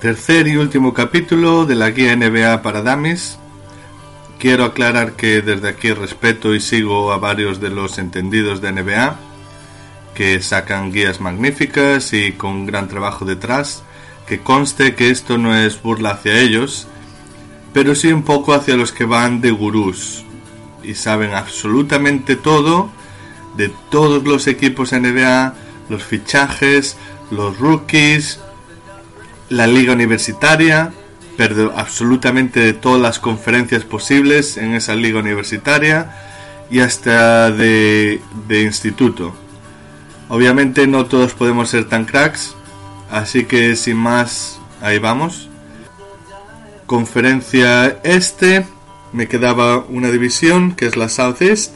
Tercer y último capítulo de la guía NBA para Damis. Quiero aclarar que desde aquí respeto y sigo a varios de los entendidos de NBA que sacan guías magníficas y con gran trabajo detrás. Que conste que esto no es burla hacia ellos, pero sí un poco hacia los que van de gurús y saben absolutamente todo de todos los equipos NBA, los fichajes, los rookies, la liga universitaria, pero absolutamente todas las conferencias posibles en esa liga universitaria y hasta de, de instituto. Obviamente no todos podemos ser tan cracks, así que sin más, ahí vamos. Conferencia este, me quedaba una división que es la Southeast,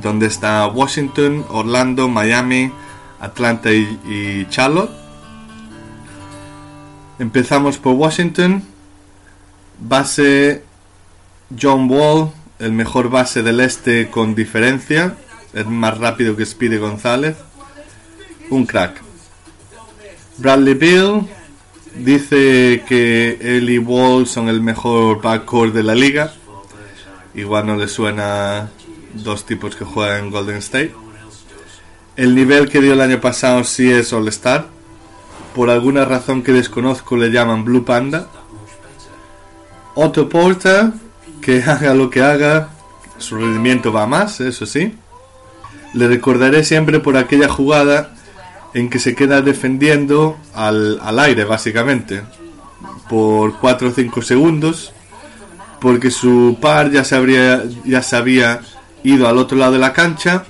donde está Washington, Orlando, Miami, Atlanta y Charlotte Empezamos por Washington. Base John Wall, el mejor base del este con diferencia. Es más rápido que Speedy González. Un crack. Bradley Bill dice que él y Wall son el mejor backcourt de la liga. Igual no le suena dos tipos que juegan en Golden State. El nivel que dio el año pasado sí es All-Star por alguna razón que desconozco le llaman Blue Panda. Otto Porter, que haga lo que haga, su rendimiento va más, eso sí. Le recordaré siempre por aquella jugada en que se queda defendiendo al, aire, básicamente, por 4 o 5 segundos, porque su par ya se, habría, ya se había ido al otro lado de la cancha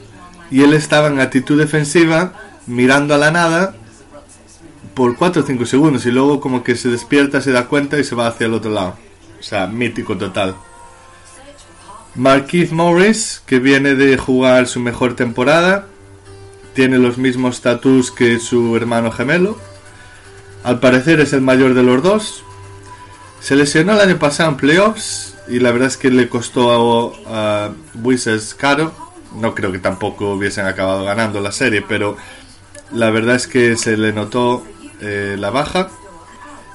y él estaba en actitud defensiva, mirando a la nada por 4 o 5 segundos y luego como que se despierta, se da cuenta y se va hacia el otro lado. O sea, mítico total. Marquise Morris, que viene de jugar su mejor temporada, tiene los mismos status que su hermano gemelo. Al parecer es el mayor de los dos. Se lesionó el año pasado en playoffs y la verdad es que le costó a, a Wizards caro. No creo que tampoco hubiesen acabado ganando la serie, pero la verdad es que se le notó eh, la baja.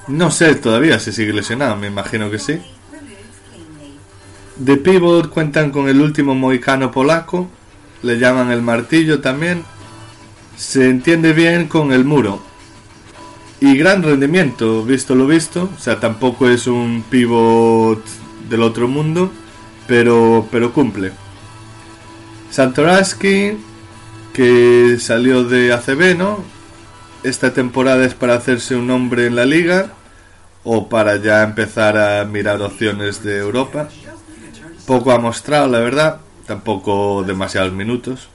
No sé todavía si sigue lesionado, me imagino que sí. De pivot cuentan con el último mohicano polaco, le llaman el martillo también. Se entiende bien con el muro. Y gran rendimiento, visto lo visto. O sea, tampoco es un pivot del otro mundo, pero, pero cumple. Santoraski, que salió de ACB, ¿no? Esta temporada es para hacerse un nombre en la liga o para ya empezar a mirar opciones de Europa. Poco ha mostrado, la verdad, tampoco demasiados minutos.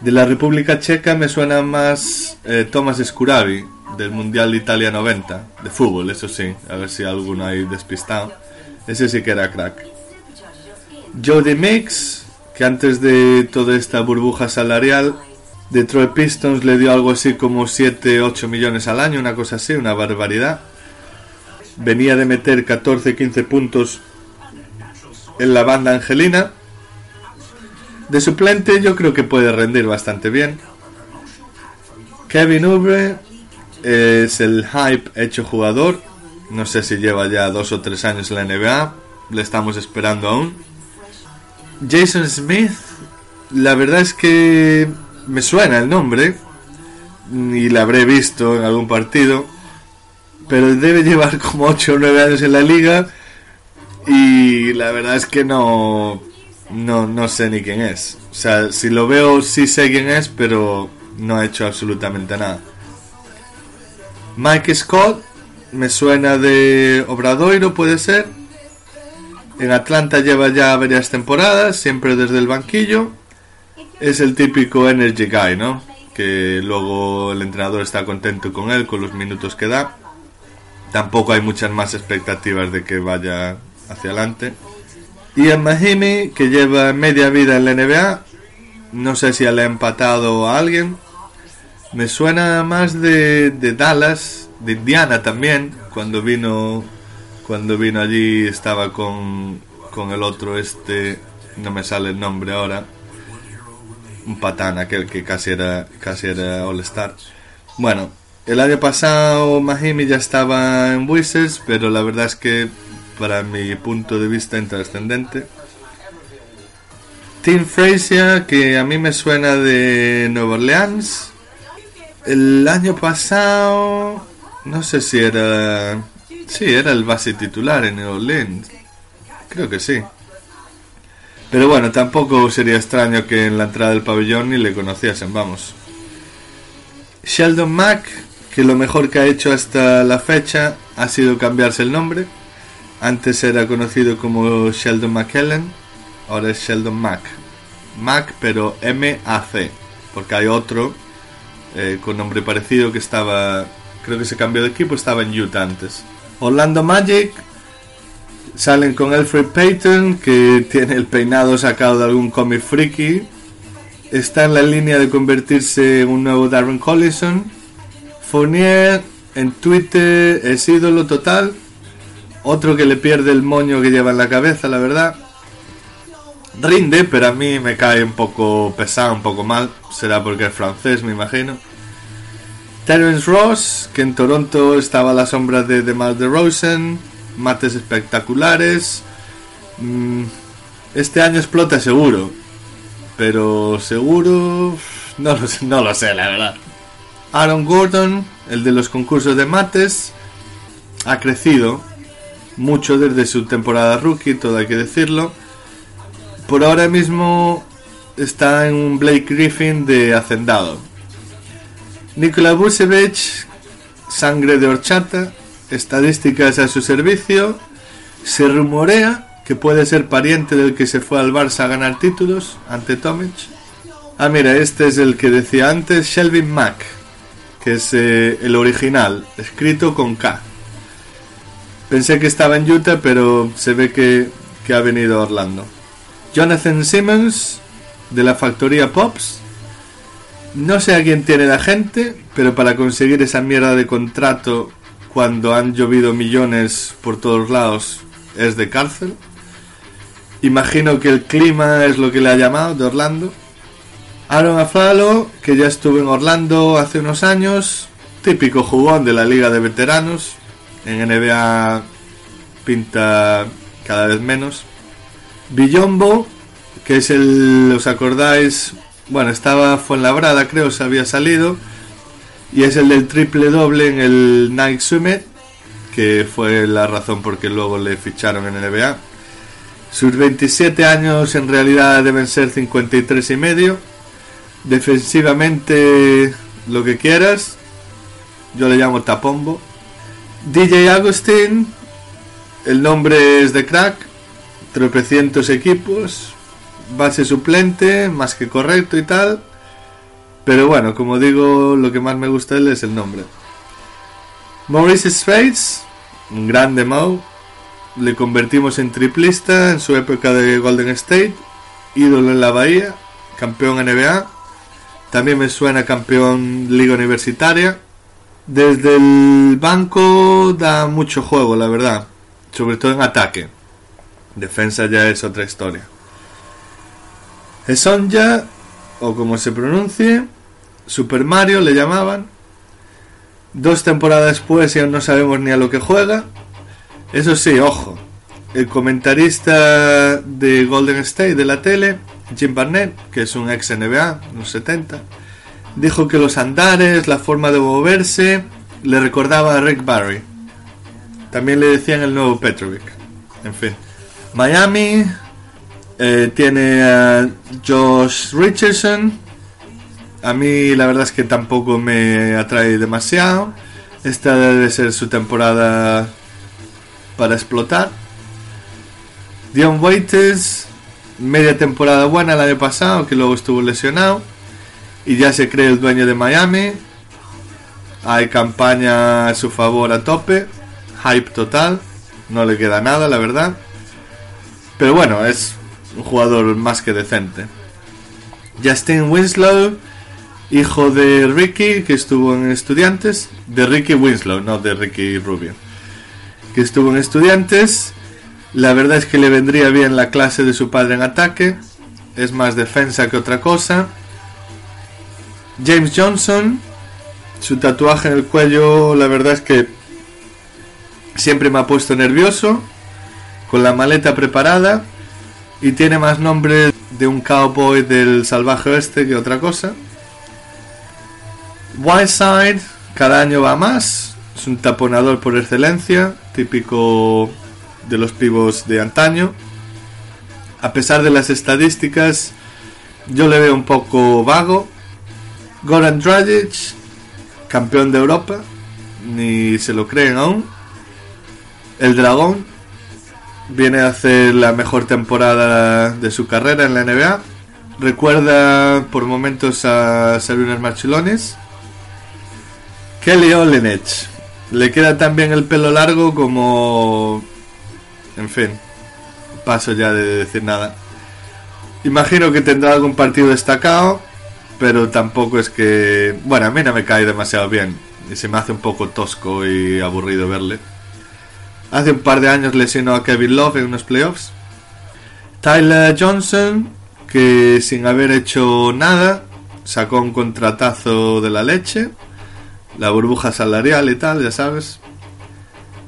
De la República Checa me suena más eh, Scuravi, del Mundial de Italia 90, de fútbol, eso sí, a ver si alguno hay despistado. Ese sí que era crack. Jody Mix, que antes de toda esta burbuja salarial Detroit Pistons le dio algo así como 7, 8 millones al año, una cosa así, una barbaridad. Venía de meter 14, 15 puntos en la banda angelina. De suplente yo creo que puede rendir bastante bien. Kevin Oubre es el hype hecho jugador. No sé si lleva ya dos o tres años en la NBA. Le estamos esperando aún. Jason Smith, la verdad es que me suena el nombre y la habré visto en algún partido, pero debe llevar como 8 o 9 años en la liga y la verdad es que no, no, no sé ni quién es. O sea, si lo veo sí sé quién es, pero no ha hecho absolutamente nada. Mike Scott me suena de Obradoiro, puede ser. En Atlanta lleva ya varias temporadas, siempre desde el banquillo es el típico energy guy, ¿no? Que luego el entrenador está contento con él, con los minutos que da. Tampoco hay muchas más expectativas de que vaya hacia adelante. Y el Mahimi, que lleva media vida en la NBA, no sé si le ha empatado a alguien. Me suena más de, de Dallas, de Indiana también, cuando vino cuando vino allí estaba con, con el otro este, no me sale el nombre ahora, un patán, aquel que casi era, casi era All-Star. Bueno, El año pasado Mahimi ya estaba en Wizards, pero la verdad es que para mi punto de vista intrascendente. Tim Frazier, que a mí me suena de Nueva Orleans. El año pasado, no sé si era... Sí, era el base titular en New Orleans. Creo que sí. Pero bueno, tampoco sería extraño que en la entrada del pabellón ni le conociesen, vamos. Sheldon Mack, que lo mejor que ha hecho hasta la fecha ha sido cambiarse el nombre. Antes era conocido como Sheldon McKellen, ahora es Sheldon Mack. Mack, pero M-A-C, porque hay otro eh, con nombre parecido que estaba, creo que se cambió de equipo, estaba en Utah antes. Orlando Magic salen con Alfred Payton, que tiene el peinado sacado de algún cómic friki. Está en la línea de convertirse en un nuevo Darren Collison. Fournier en Twitter es ídolo total. Otro que le pierde el moño que lleva en la cabeza, la verdad. Rinde, pero a mí me cae un poco pesado, un poco mal. Será porque es francés, me imagino. Terence Ross, que en Toronto estaba a la sombra de DeMar DeRozan. Mates espectaculares. Mm, este año explota seguro. Pero seguro... No lo, sé, la verdad. Aaron Gordon, el de los concursos de mates, ha crecido mucho desde su temporada rookie, todo hay que decirlo. Por ahora mismo está en un Blake Griffin de hacendado. Nikola Vucevic, sangre de horchata, estadísticas a su servicio. Se rumorea que puede ser pariente del que se fue al Barça a ganar títulos ante Tomic. Ah, mira, este es el que decía antes, Shelvin Mack, que es eh, el original, escrito con K. Pensé que estaba en Utah, pero se ve que, que ha venido a Orlando. Jonathan Simmons, de la factoría Pops. No sé a quién tiene la gente, pero para conseguir esa mierda de contrato cuando han llovido millones por todos lados es de cárcel. Imagino que el clima es lo que le ha llamado de Orlando. Aaron Afalo, que ya estuvo en Orlando hace unos años, típico jugón de la liga de veteranos. En NBA pinta cada vez menos. Villombo, que es el, ¿os acordáis? Bueno, estaba Fuenlabrada, creo, se había salido. Y es el del triple doble en el Nike Summit, que fue la razón por que luego le ficharon en NBA. Sus 27 años en realidad deben ser 53 y medio. Defensivamente lo que quieras. Yo le llamo Tapombo. DJ Agustín. El nombre es de crack. Tropecientos equipos. Base suplente, más que correcto y tal. Pero bueno, como digo, lo que más me gusta él es el nombre. Maurice Spades, un grande Mau. Le convertimos en triplista en su época de Golden State. Ídolo en la Bahía. Campeón NBA. También me suena campeón Liga Universitaria. Desde el banco da mucho juego, la verdad. Sobre todo en ataque. Defensa ya es otra historia. Esonja, o como se pronuncie, Super Mario le llamaban. Dos temporadas después y aún no sabemos ni a lo que juega. Eso sí, ojo. El comentarista de Golden State de la tele, Jim Barnett, que es un ex NBA, los 70, dijo que los andares, la forma de moverse, le recordaba a Rick Barry. También le decían el nuevo Petrovic. En fin. Miami eh, tiene a Josh Richardson. A mí la verdad es que tampoco me atrae demasiado. Esta debe ser su temporada para explotar. Dion Waiters, media temporada buena el año pasado, que luego estuvo lesionado. Y ya se cree el dueño de Miami. Hay campaña a su favor a tope. Hype total. No le queda nada, la verdad. Pero bueno, es un jugador más que decente. Justin Winslow, hijo de Ricky, que estuvo en Estudiantes. De Ricky Winslow, no de Ricky Rubio. Que estuvo en Estudiantes. La verdad es que le vendría bien la clase de su padre en ataque. Es más defensa que otra cosa. James Johnson, Su tatuaje en el cuello, la verdad es que siempre me ha puesto nervioso, con la maleta preparada y tiene más nombre de un cowboy del salvaje oeste que otra cosa. Whiteside cada año va más, es un taponador por excelencia, típico de los pibos de antaño. A pesar de las estadísticas, yo le veo un poco vago. Goran Dragic, campeón de Europa, ni se lo creen aún. El Dragón viene a hacer la mejor temporada de su carrera en la NBA. Recuerda por momentos a Sabrina Marchilones. Kelly Olenech. Le queda también el pelo largo como... En fin, paso ya de decir nada. Imagino que tendrá algún partido destacado, pero tampoco es que... Bueno, a mí no me cae demasiado bien. Y se me hace un poco tosco y aburrido verle. Hace un par de años lesionó a Kevin Love en unos playoffs. Tyler Johnson, que sin haber hecho nada, sacó un contratazo de la leche. La burbuja salarial y tal, ya sabes.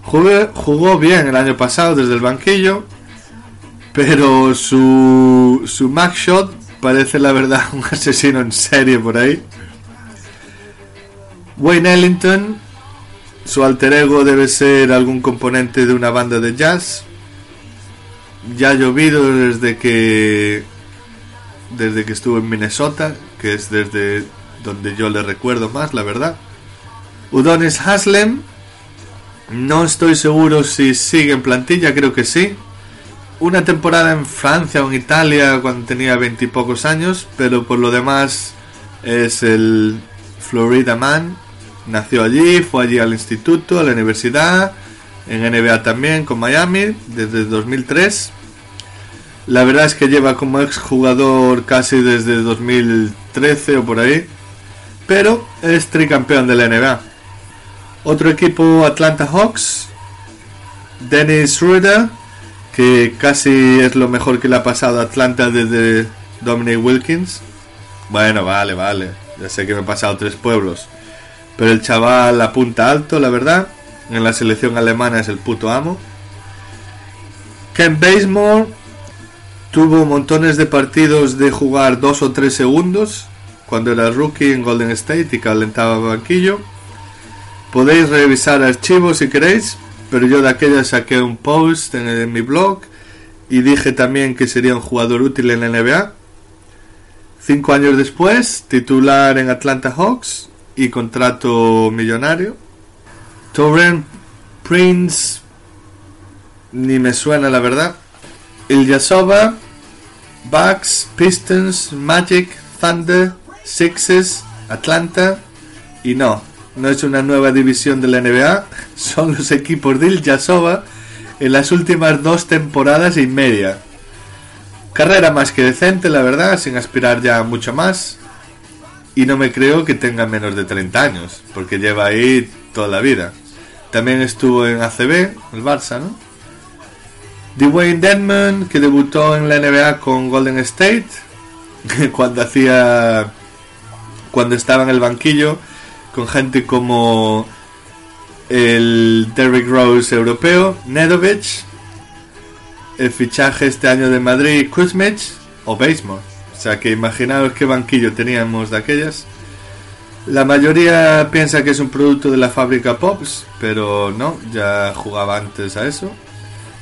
Jugó, bien el año pasado desde el banquillo. Pero su, su max shot parece la verdad un asesino en serie por ahí. Wayne Ellington, su alter ego debe ser algún componente de una banda de jazz. Ya ha llovido desde que desde que estuvo en Minnesota, que es desde donde yo le recuerdo más, la verdad. Udonis Haslem, no estoy seguro si sigue en plantilla, creo que sí. Una temporada en Francia o en Italia cuando tenía veintipocos años, pero por lo demás es el Florida Man. Nació allí, fue allí al instituto, a la universidad, en NBA también con Miami desde 2003. La verdad es que lleva como exjugador casi desde 2013 o por ahí, pero es tricampeón de la NBA. Otro equipo Atlanta Hawks, Dennis Schroeder, que casi es lo mejor que le ha pasado a Atlanta desde Dominic Wilkins. Bueno, vale, vale, ya sé que me he pasado tres pueblos, pero el chaval apunta alto, la verdad. En la selección alemana es el puto amo. Ken Basemore tuvo montones de partidos de jugar dos o tres segundos cuando era rookie en Golden State y calentaba banquillo. Podéis revisar archivos si queréis, pero yo de aquella saqué un post en, en mi blog y dije también que sería un jugador útil en la NBA. Cinco años después, titular en Atlanta Hawks y contrato millonario. Torrent Prince, ni me suena la verdad. Ilyasova, Bucks, Pistons, Magic, Thunder, Sixes, Atlanta y no, no es una nueva división de la NBA, son los equipos de Ilyasova en las últimas dos temporadas y media. Carrera más que decente, la verdad, sin aspirar ya mucho más. Y no me creo que tenga menos de 30 años, porque lleva ahí toda la vida. También estuvo en ACB, el Barça, ¿no? Dwayne Denman, que debutó en la NBA con Golden State, cuando hacía. cuando estaba en el banquillo, con gente como el Derrick Rose europeo, Nedovic, el fichaje este año de Madrid, Kuzmich o Basemore. O sea que imaginaos qué banquillo teníamos de aquellas. La mayoría piensa que es un producto de la fábrica Pops, pero no, ya jugaba antes a eso.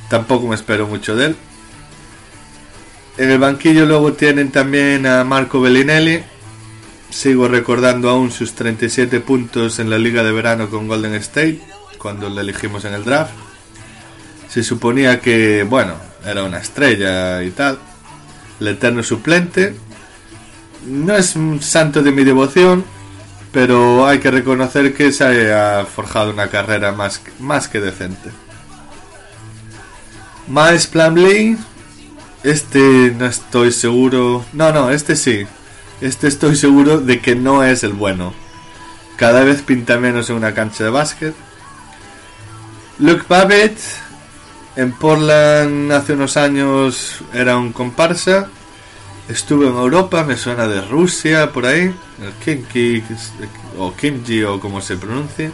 Tampoco me espero mucho de él. En el banquillo luego tienen también a Marco Bellinelli. Sigo recordando aún sus 37 puntos en la liga de verano con Golden State, cuando le elegimos en el draft. Se suponía que, bueno, era una estrella y tal. El eterno suplente. No es un santo de mi devoción, pero hay que reconocer que se ha forjado una carrera más, más que decente. Miles Plumlee, este no estoy seguro. No, no, este sí. Este estoy seguro de que no es el bueno. Cada vez pinta menos en una cancha de básquet. Luke Babbitt en Portland hace unos años era un comparsa Estuvo en Europa, me suena de Rusia, por ahí. El Kimchi, o Kimchi, o como se pronuncie.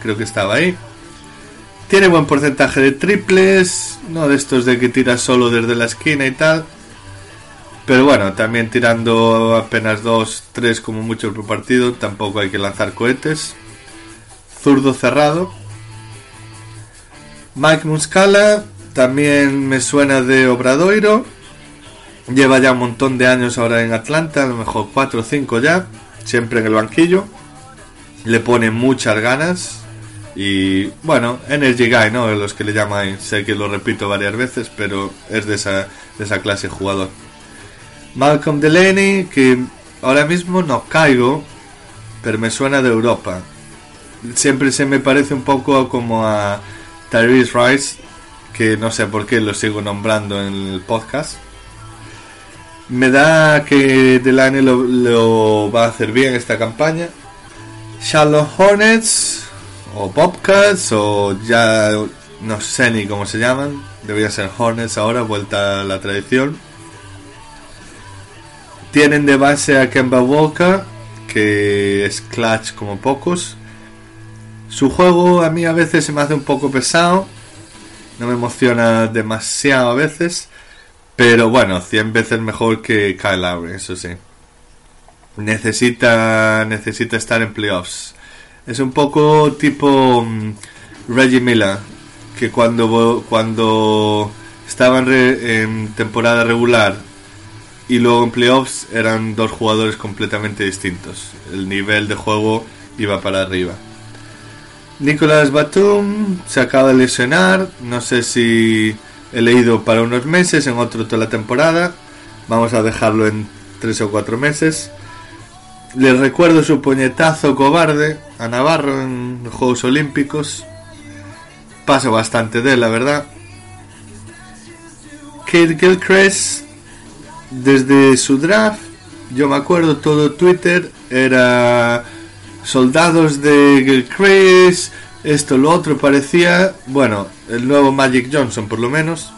Creo que estaba ahí. Tiene buen porcentaje de triples, no de estos de que tira solo desde la esquina y tal. Pero bueno, también tirando apenas 2, 3 como mucho por partido, tampoco hay que lanzar cohetes. Zurdo cerrado. Mike Muscala, también me suena de Obradoiro. Lleva ya un montón de años ahora en Atlanta, a lo mejor 4 o 5 ya, siempre en el banquillo. Le pone muchas ganas. Y bueno, Energy Guy, ¿no? Los que le llaman, sé que lo repito varias veces, pero es de esa, de esa clase jugador. Malcolm Delaney, que ahora mismo no caigo, pero me suena de Europa. Siempre se me parece un poco como a Tyrese Rice, que no sé por qué lo sigo nombrando en el podcast. Me da que Delaney lo, va a hacer bien esta campaña. Charlotte Hornets, o Bobcats, o ya no sé ni cómo se llaman. Debería ser Hornets ahora, vuelta a la tradición tienen de base a Kemba Walker, que es clutch como pocos. Su juego a mí a veces se me hace un poco pesado, no me emociona demasiado a veces, pero bueno, 100 veces mejor que Kyle Lowry, eso sí. Necesita, necesita estar en playoffs. Es un poco tipo mm, Reggie Miller, que cuando, cuando estaba en temporada regular y luego en playoffs eran dos jugadores completamente distintos. El nivel de juego iba para arriba. Nicolás Batum se acaba de lesionar, no sé si he leído para unos meses, en otro toda la temporada. Vamos a dejarlo en tres o cuatro meses. Les recuerdo su puñetazo cobarde a Navarro en los Juegos Olímpicos. Paso bastante de él, la verdad. Kate Gilchrist desde su draft, yo me acuerdo todo Twitter era soldados de Gilchrist, esto, lo otro, parecía, bueno, el nuevo Magic Johnson por lo menos.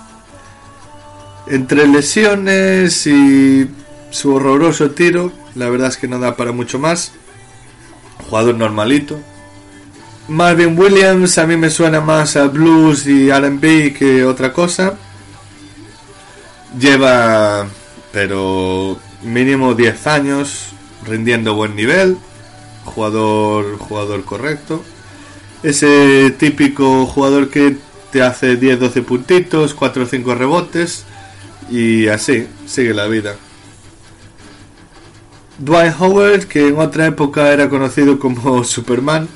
Entre lesiones y su horroroso tiro, la verdad es que no da para mucho más. Jugador normalito. Marvin Williams a mí me suena más a blues y RB que otra cosa. Lleva pero mínimo 10 años, rindiendo buen nivel, jugador, jugador correcto. Ese típico jugador que te hace 10-12 puntitos, 4 o 5 rebotes y así, sigue la vida. Dwight Howard, que en otra época era conocido como Superman,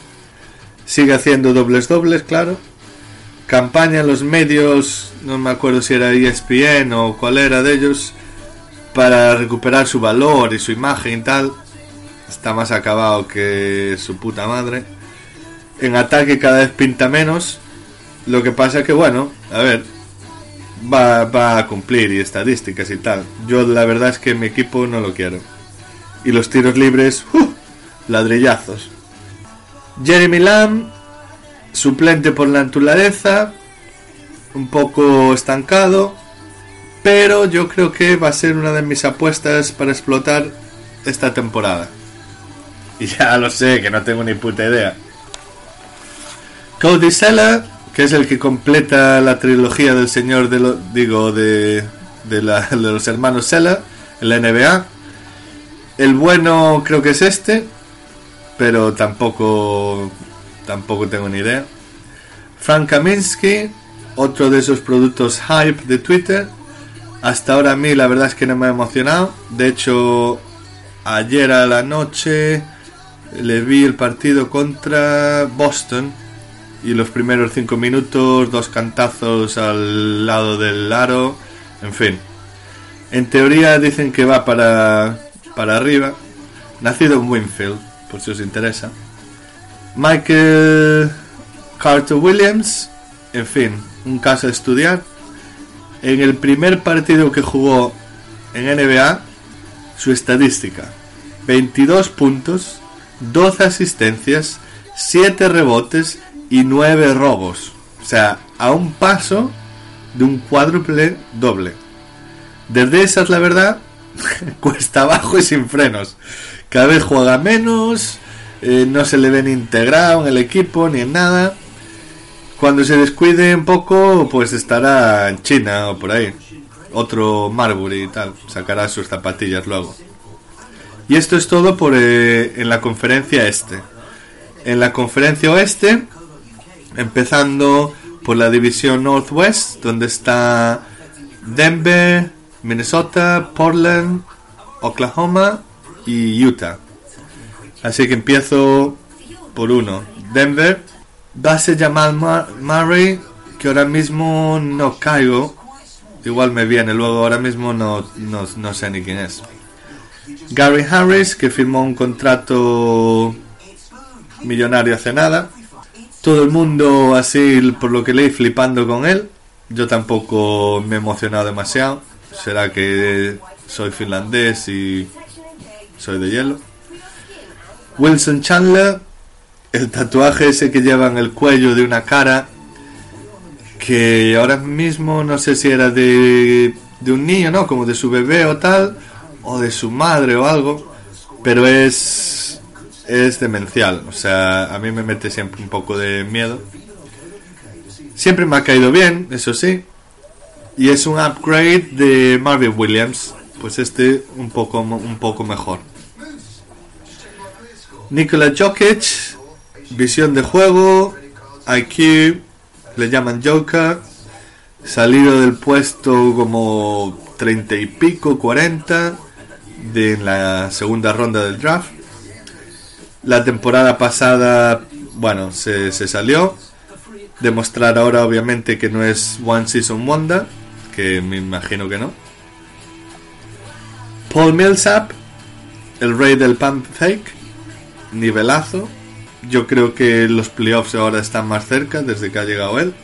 sigue haciendo dobles dobles, claro. Campaña en los medios, no me acuerdo si era ESPN o cuál era de ellos, para recuperar su valor y su imagen y tal. Está más acabado que su puta madre. En ataque cada vez pinta menos. Lo que pasa que, bueno, a ver, va, va a cumplir y estadísticas y tal. Yo la verdad es que mi equipo no lo quiero. Y los tiros libres, ¡uh! ladrillazos. Jeremy Lamb, suplente por la naturaleza, un poco estancado, pero yo creo que va a ser una de mis apuestas para explotar esta temporada. Y ya lo sé, que no tengo ni puta idea. Cody Sella, que es el que completa la trilogía del señor de lo, digo de, de, los hermanos Sella en la NBA. El bueno creo que es este, pero tampoco tampoco tengo ni idea. Frank Kaminsky, otro de esos productos hype de Twitter, hasta ahora a mí la verdad es que no me ha emocionado. De hecho, ayer a la noche le vi el partido contra Boston y los primeros cinco minutos, dos cantazos al lado del aro, en fin. En teoría dicen que va para, para arriba. Nacido en Winfield, por si os interesa. Michael Carter Williams, en fin, un caso a estudiar en el primer partido que jugó en NBA, su estadística, 22 puntos, 12 asistencias, 7 rebotes y 9 robos. O sea, a un paso de un cuádruple doble. Desde esas, la verdad, cuesta abajo y sin frenos. Cada vez juega menos, eh, no se le ven integrado en el equipo ni en nada. Cuando se descuide un poco, pues estará en China o por ahí. Otro Marbury y tal. Sacará sus zapatillas luego. Y esto es todo por eh, en la conferencia este. En la conferencia oeste, empezando por la división Northwest, donde está Denver, Minnesota, Portland, Oklahoma y Utah. Así que empiezo por uno. Denver, base Jamal Murray, que ahora mismo no caigo. Igual me viene, luego ahora mismo no, no, no sé ni quién es. Gary Harris, que firmó un contrato millonario hace nada. Todo el mundo así, por lo que leí, flipando con él. Yo tampoco me he emocionado demasiado. Será que soy finlandés y soy de hielo. Wilson Chandler, el tatuaje ese que lleva en el cuello de una cara que ahora mismo no sé si era de, de un niño, ¿no? Como de su bebé o tal, o de su madre o algo, pero es es demencial, o sea, a mí me mete siempre un poco de miedo. Siempre me ha caído bien, eso sí, y es un upgrade de Marvin Williams, pues este un poco un poco mejor. Nikola Jokic, visión de juego, IQ, le llaman Joker, salido del puesto como 30 y pico, 40 de la segunda ronda del draft. La temporada pasada, bueno, se, se salió. Demostrar ahora obviamente que no es One Season Wonder, que me imagino que no. Paul Millsap, el rey del pump fake, nivelazo. Yo creo que los playoffs ahora están más cerca desde que ha llegado él.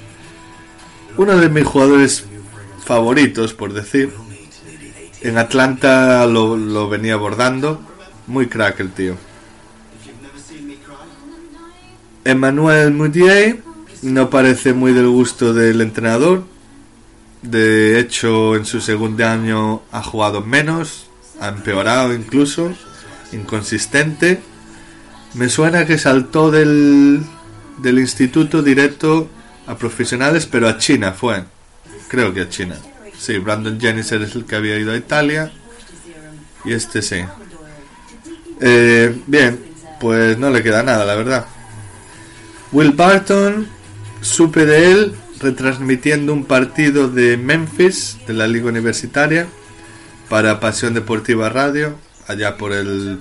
Uno de mis jugadores favoritos, por decir. En Atlanta lo, lo venía abordando. Muy crack el tío. Emmanuel Mudiay no parece muy del gusto del entrenador. De hecho, en su segundo año ha jugado menos, ha empeorado incluso, inconsistente. Me suena que saltó del, del instituto directo a profesionales, pero a China fue. Creo que a China. Sí, Brandon Jennings es el que había ido a Italia. Y este sí. Eh, bien, pues no le queda nada, la verdad. Will Barton, supe de él retransmitiendo un partido de Memphis, de la Liga Universitaria, para Pasión Deportiva Radio, allá por el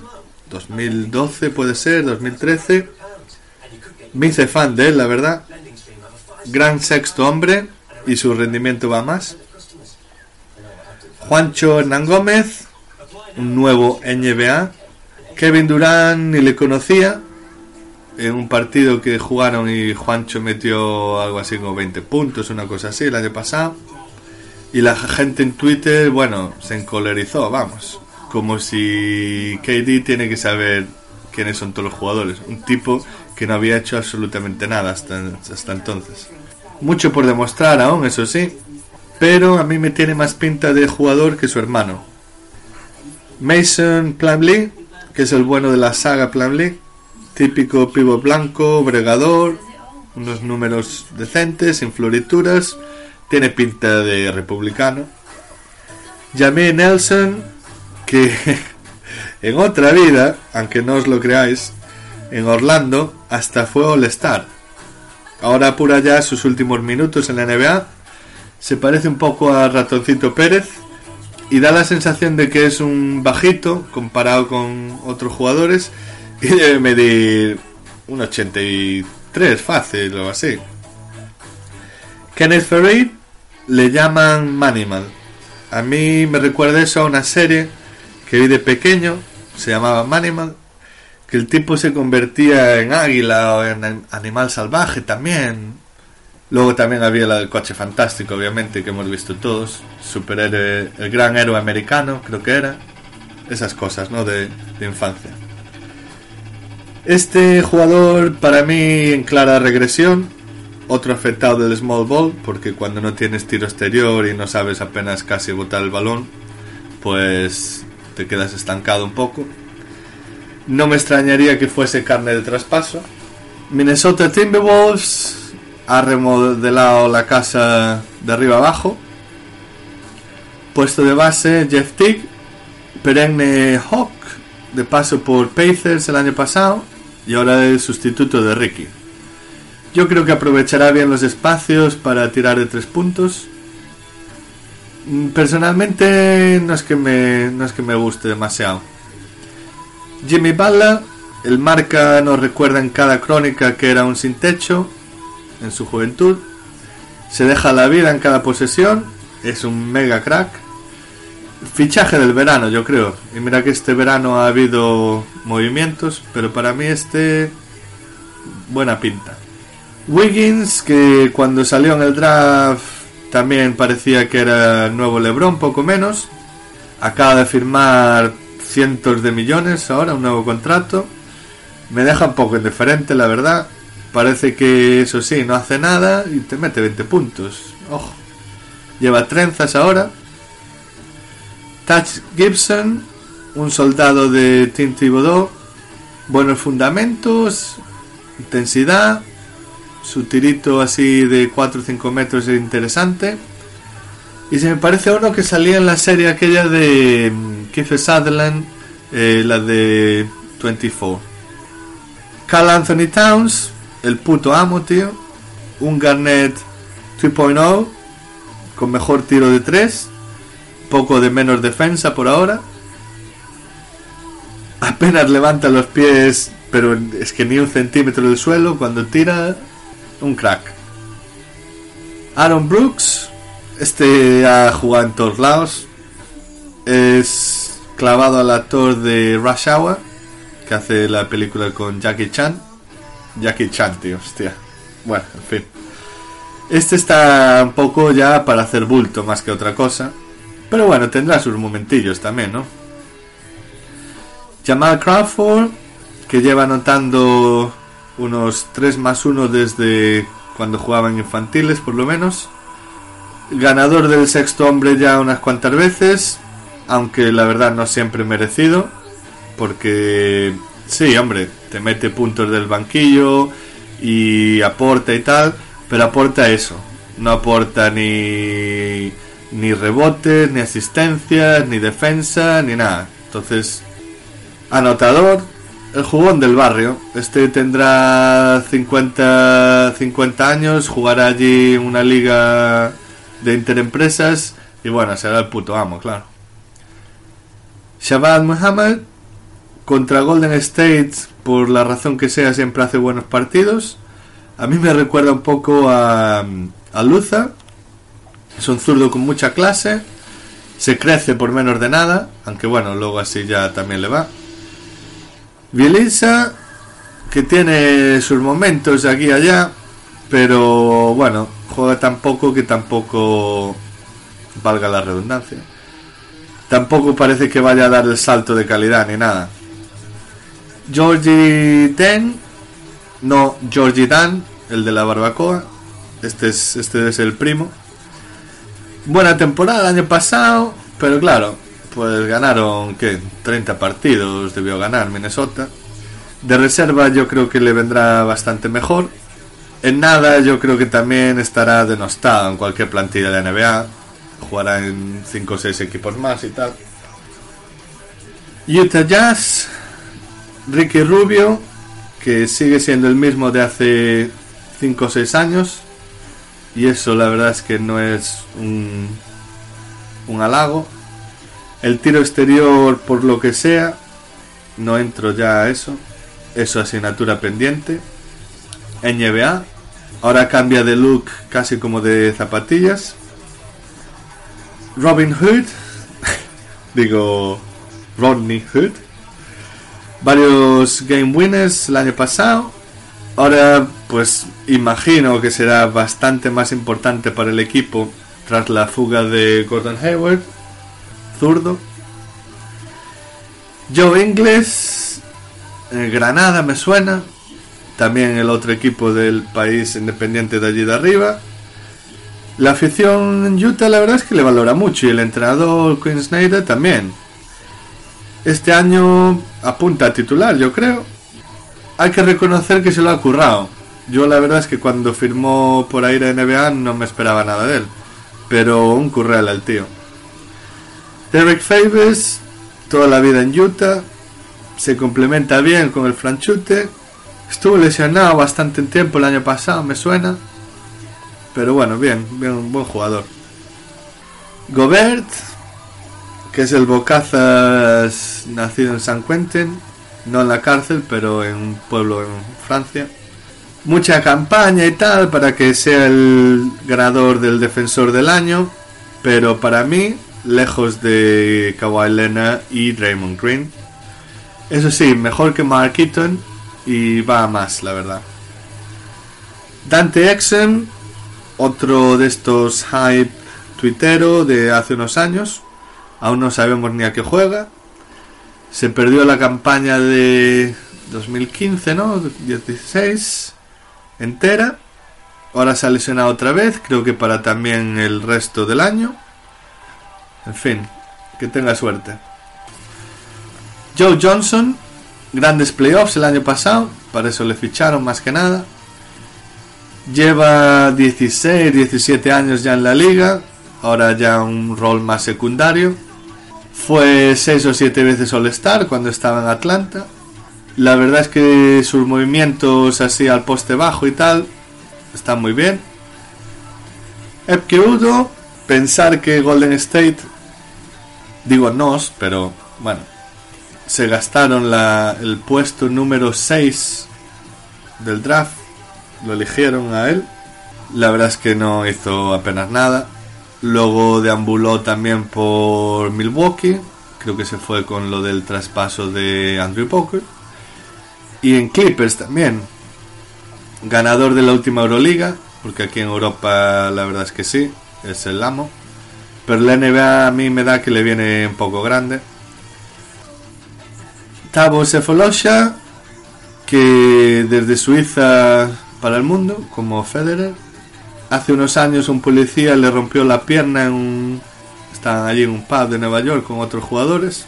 2012 puede ser, 2013. Me hice fan de él, la verdad. Gran sexto hombre y su rendimiento va más. Juancho Hernán Gómez, un nuevo NBA. Kevin Durán ni le conocía. En un partido que jugaron y Juancho metió algo así como 20 puntos, una cosa así, el año pasado. Y la gente en Twitter, bueno, se encolerizó, vamos como si KD tiene que saber quiénes son todos los jugadores. Un tipo que no había hecho absolutamente nada hasta, hasta entonces. Mucho por demostrar aún, eso sí. Pero a mí me tiene más pinta de jugador que su hermano. Mason Plumlee, que es el bueno de la saga Plumlee. Típico pivo blanco, bregador, unos números decentes, sin florituras. Tiene pinta de republicano. Jamie Nelson, que en otra vida, aunque no os lo creáis, en Orlando hasta fue All-Star. Ahora apura ya sus últimos minutos en la NBA. Se parece un poco a Ratoncito Pérez y da la sensación de que es un bajito comparado con otros jugadores y debe medir un 83 fácil o así. Kenneth Ferry le llaman Manimal. A mí me recuerda eso a una serie que vi de pequeño, se llamaba Manimal, que el tipo se convertía en águila o en animal salvaje también. Luego también había el coche fantástico, obviamente, que hemos visto todos. Superhéroe, el gran héroe americano, creo que era. Esas cosas, ¿no? De, de infancia. Este jugador, para mí, en clara regresión. Otro afectado del small ball, porque cuando no tienes tiro exterior y no sabes apenas casi botar el balón, pues te quedas estancado un poco. No me extrañaría que fuese carne de traspaso. Minnesota Timberwolves ha remodelado la casa de arriba abajo. Puesto de base Jeff Tick, perenne Hawk, de paso por Pacers el año pasado y ahora es sustituto de Ricky. Yo creo que aprovechará bien los espacios para tirar de tres puntos. Mm, personalmente no es que me, no es que me guste demasiado. Jimmy Butler, el marca nos recuerda en cada crónica que era un sin techo en su juventud. Se deja la vida en cada posesión. Es un mega crack. Fichaje del verano, yo creo. Y mira que este verano ha habido movimientos, pero para mí este buena pinta. Wiggins, que cuando salió en el draft también parecía que era el nuevo LeBron, poco menos. Acaba de firmar cientos de millones ahora, un nuevo contrato. Me deja un poco indiferente, la verdad. Parece que eso sí, no hace nada y te mete 20 puntos. Ojo. Lleva trenzas ahora. Touch Gibson, un soldado de Tim Thibodeau. Buenos fundamentos, intensidad, su tirito así de 4 o 5 metros es interesante. Y se me parece a uno que salía en la serie aquella de mm, Keith Sutherland, eh, la de 24. Carl Anthony Towns, el puto amo, tío. Un Garnet 3.0 con mejor tiro de 3. Poco de menos defensa por ahora. Apenas levanta los pies, pero es que ni un centímetro del suelo. Cuando tira, un crack. Aaron Brooks, este ha jugado en todos lados. Es clavado al actor de Rush Hour, que hace la película con Jackie Chan. Jackie Chan, tío, hostia. Bueno, en fin. Este está un poco ya para hacer bulto más que otra cosa. Pero bueno, tendrá sus momentillos también, ¿no? Jamal Crawford, que lleva anotando unos 3 más 1 desde cuando jugaban infantiles, por lo menos. Ganador del sexto hombre ya unas cuantas veces, aunque la verdad no siempre merecido, porque sí, hombre, te mete puntos del banquillo y aporta y tal, pero aporta eso, no aporta ni ni rebotes, ni asistencias, ni defensa, ni nada. Entonces, anotador, el jugón del barrio. Este tendrá 50, 50 años, jugará allí una liga de interempresas y bueno, será el puto amo, claro. Shabbat Muhammad contra Golden State, por la razón que sea, siempre hace buenos partidos. A mí me recuerda un poco a, a Luza. Es un zurdo con mucha clase. Se crece por menos de nada, aunque bueno, luego así ya también le va. Bielisa, que tiene sus momentos aquí y allá, pero bueno, juega tan poco que tampoco valga la redundancia. Tampoco parece que vaya a dar el salto de calidad ni nada. Georgie Den, no Georgie Dan, el de la barbacoa. Este es, este es el primo. Buena temporada el año pasado, pero claro, pues ganaron, ¿qué? 30 partidos debió ganar Minnesota. De reserva yo creo que le vendrá bastante mejor. En nada yo creo que también estará denostado en cualquier plantilla de la NBA. Jugará en 5 o 6 equipos más y tal. Utah Jazz, Ricky Rubio, que sigue siendo el mismo de hace 5 o 6 años. Y eso la verdad es que no es un, un halago. El tiro exterior, por lo que sea, no entro ya a eso. Es su asignatura pendiente. NBA. Ahora cambia de look casi como de zapatillas. Robin Hood. Digo, Rodney Hood. Varios game winners el año pasado. Ahora, pues imagino que será bastante más importante para el equipo tras la fuga de Gordon Hayward zurdo. Joe Ingles, Granada me suena. También el otro equipo del país independiente de allí de arriba. La afición en Utah la verdad es que le valora mucho y el entrenador Quinn Snyder también. Este año apunta a titular, yo creo. Hay que reconocer que se lo ha currado. Yo la verdad es que cuando firmó por aire a NBA no me esperaba nada de él. Pero un curral al tío. Derek Favors, toda la vida en Utah. Se complementa bien con el franchute. Estuvo lesionado bastante tiempo el año pasado, me suena. Pero bueno, bien, bien, un buen jugador. Gobert, que es el Bocazas nacido en San Quentin, no en la cárcel, pero en un pueblo en Francia. Mucha campaña y tal para que sea el ganador del defensor del año, pero para mí, lejos de Kawhi Leonard y Draymond Green. Eso sí, mejor que Mark Eaton y va a más, la verdad. Dante Exum otro de estos hype tuitero de hace unos años. Aún no sabemos ni a qué juega. Se perdió la campaña de 2015, ¿no? 16 entera. Ahora se ha lesionado otra vez, creo que para también el resto del año. En fin, que tenga suerte. Joe Johnson, grandes playoffs el año pasado, para eso le ficharon más que nada. Lleva 16, 17 años ya en la liga, ahora ya un rol más secundario. Fue 6 o 7 veces All-Star cuando estaba en Atlanta. La verdad es que sus movimientos así al poste bajo y tal están muy bien. Udo, pensar que Golden State, digo nos, pero bueno, se gastaron la, el puesto número 6 del draft lo eligieron a él. La verdad es que no hizo apenas nada. Luego deambuló también por Milwaukee. Creo que se fue con lo del traspaso de Andrew Poker. Y en Clippers también. Ganador de la última Euroliga. Porque aquí en Europa la verdad es que sí. Es el amo. Pero la NBA a mí me da que le viene un poco grande. Tabo Sefolosha. Que desde Suiza para el mundo, como Federer. Hace unos años un policía le rompió la pierna en un... Estaban allí en un pub de Nueva York con otros jugadores.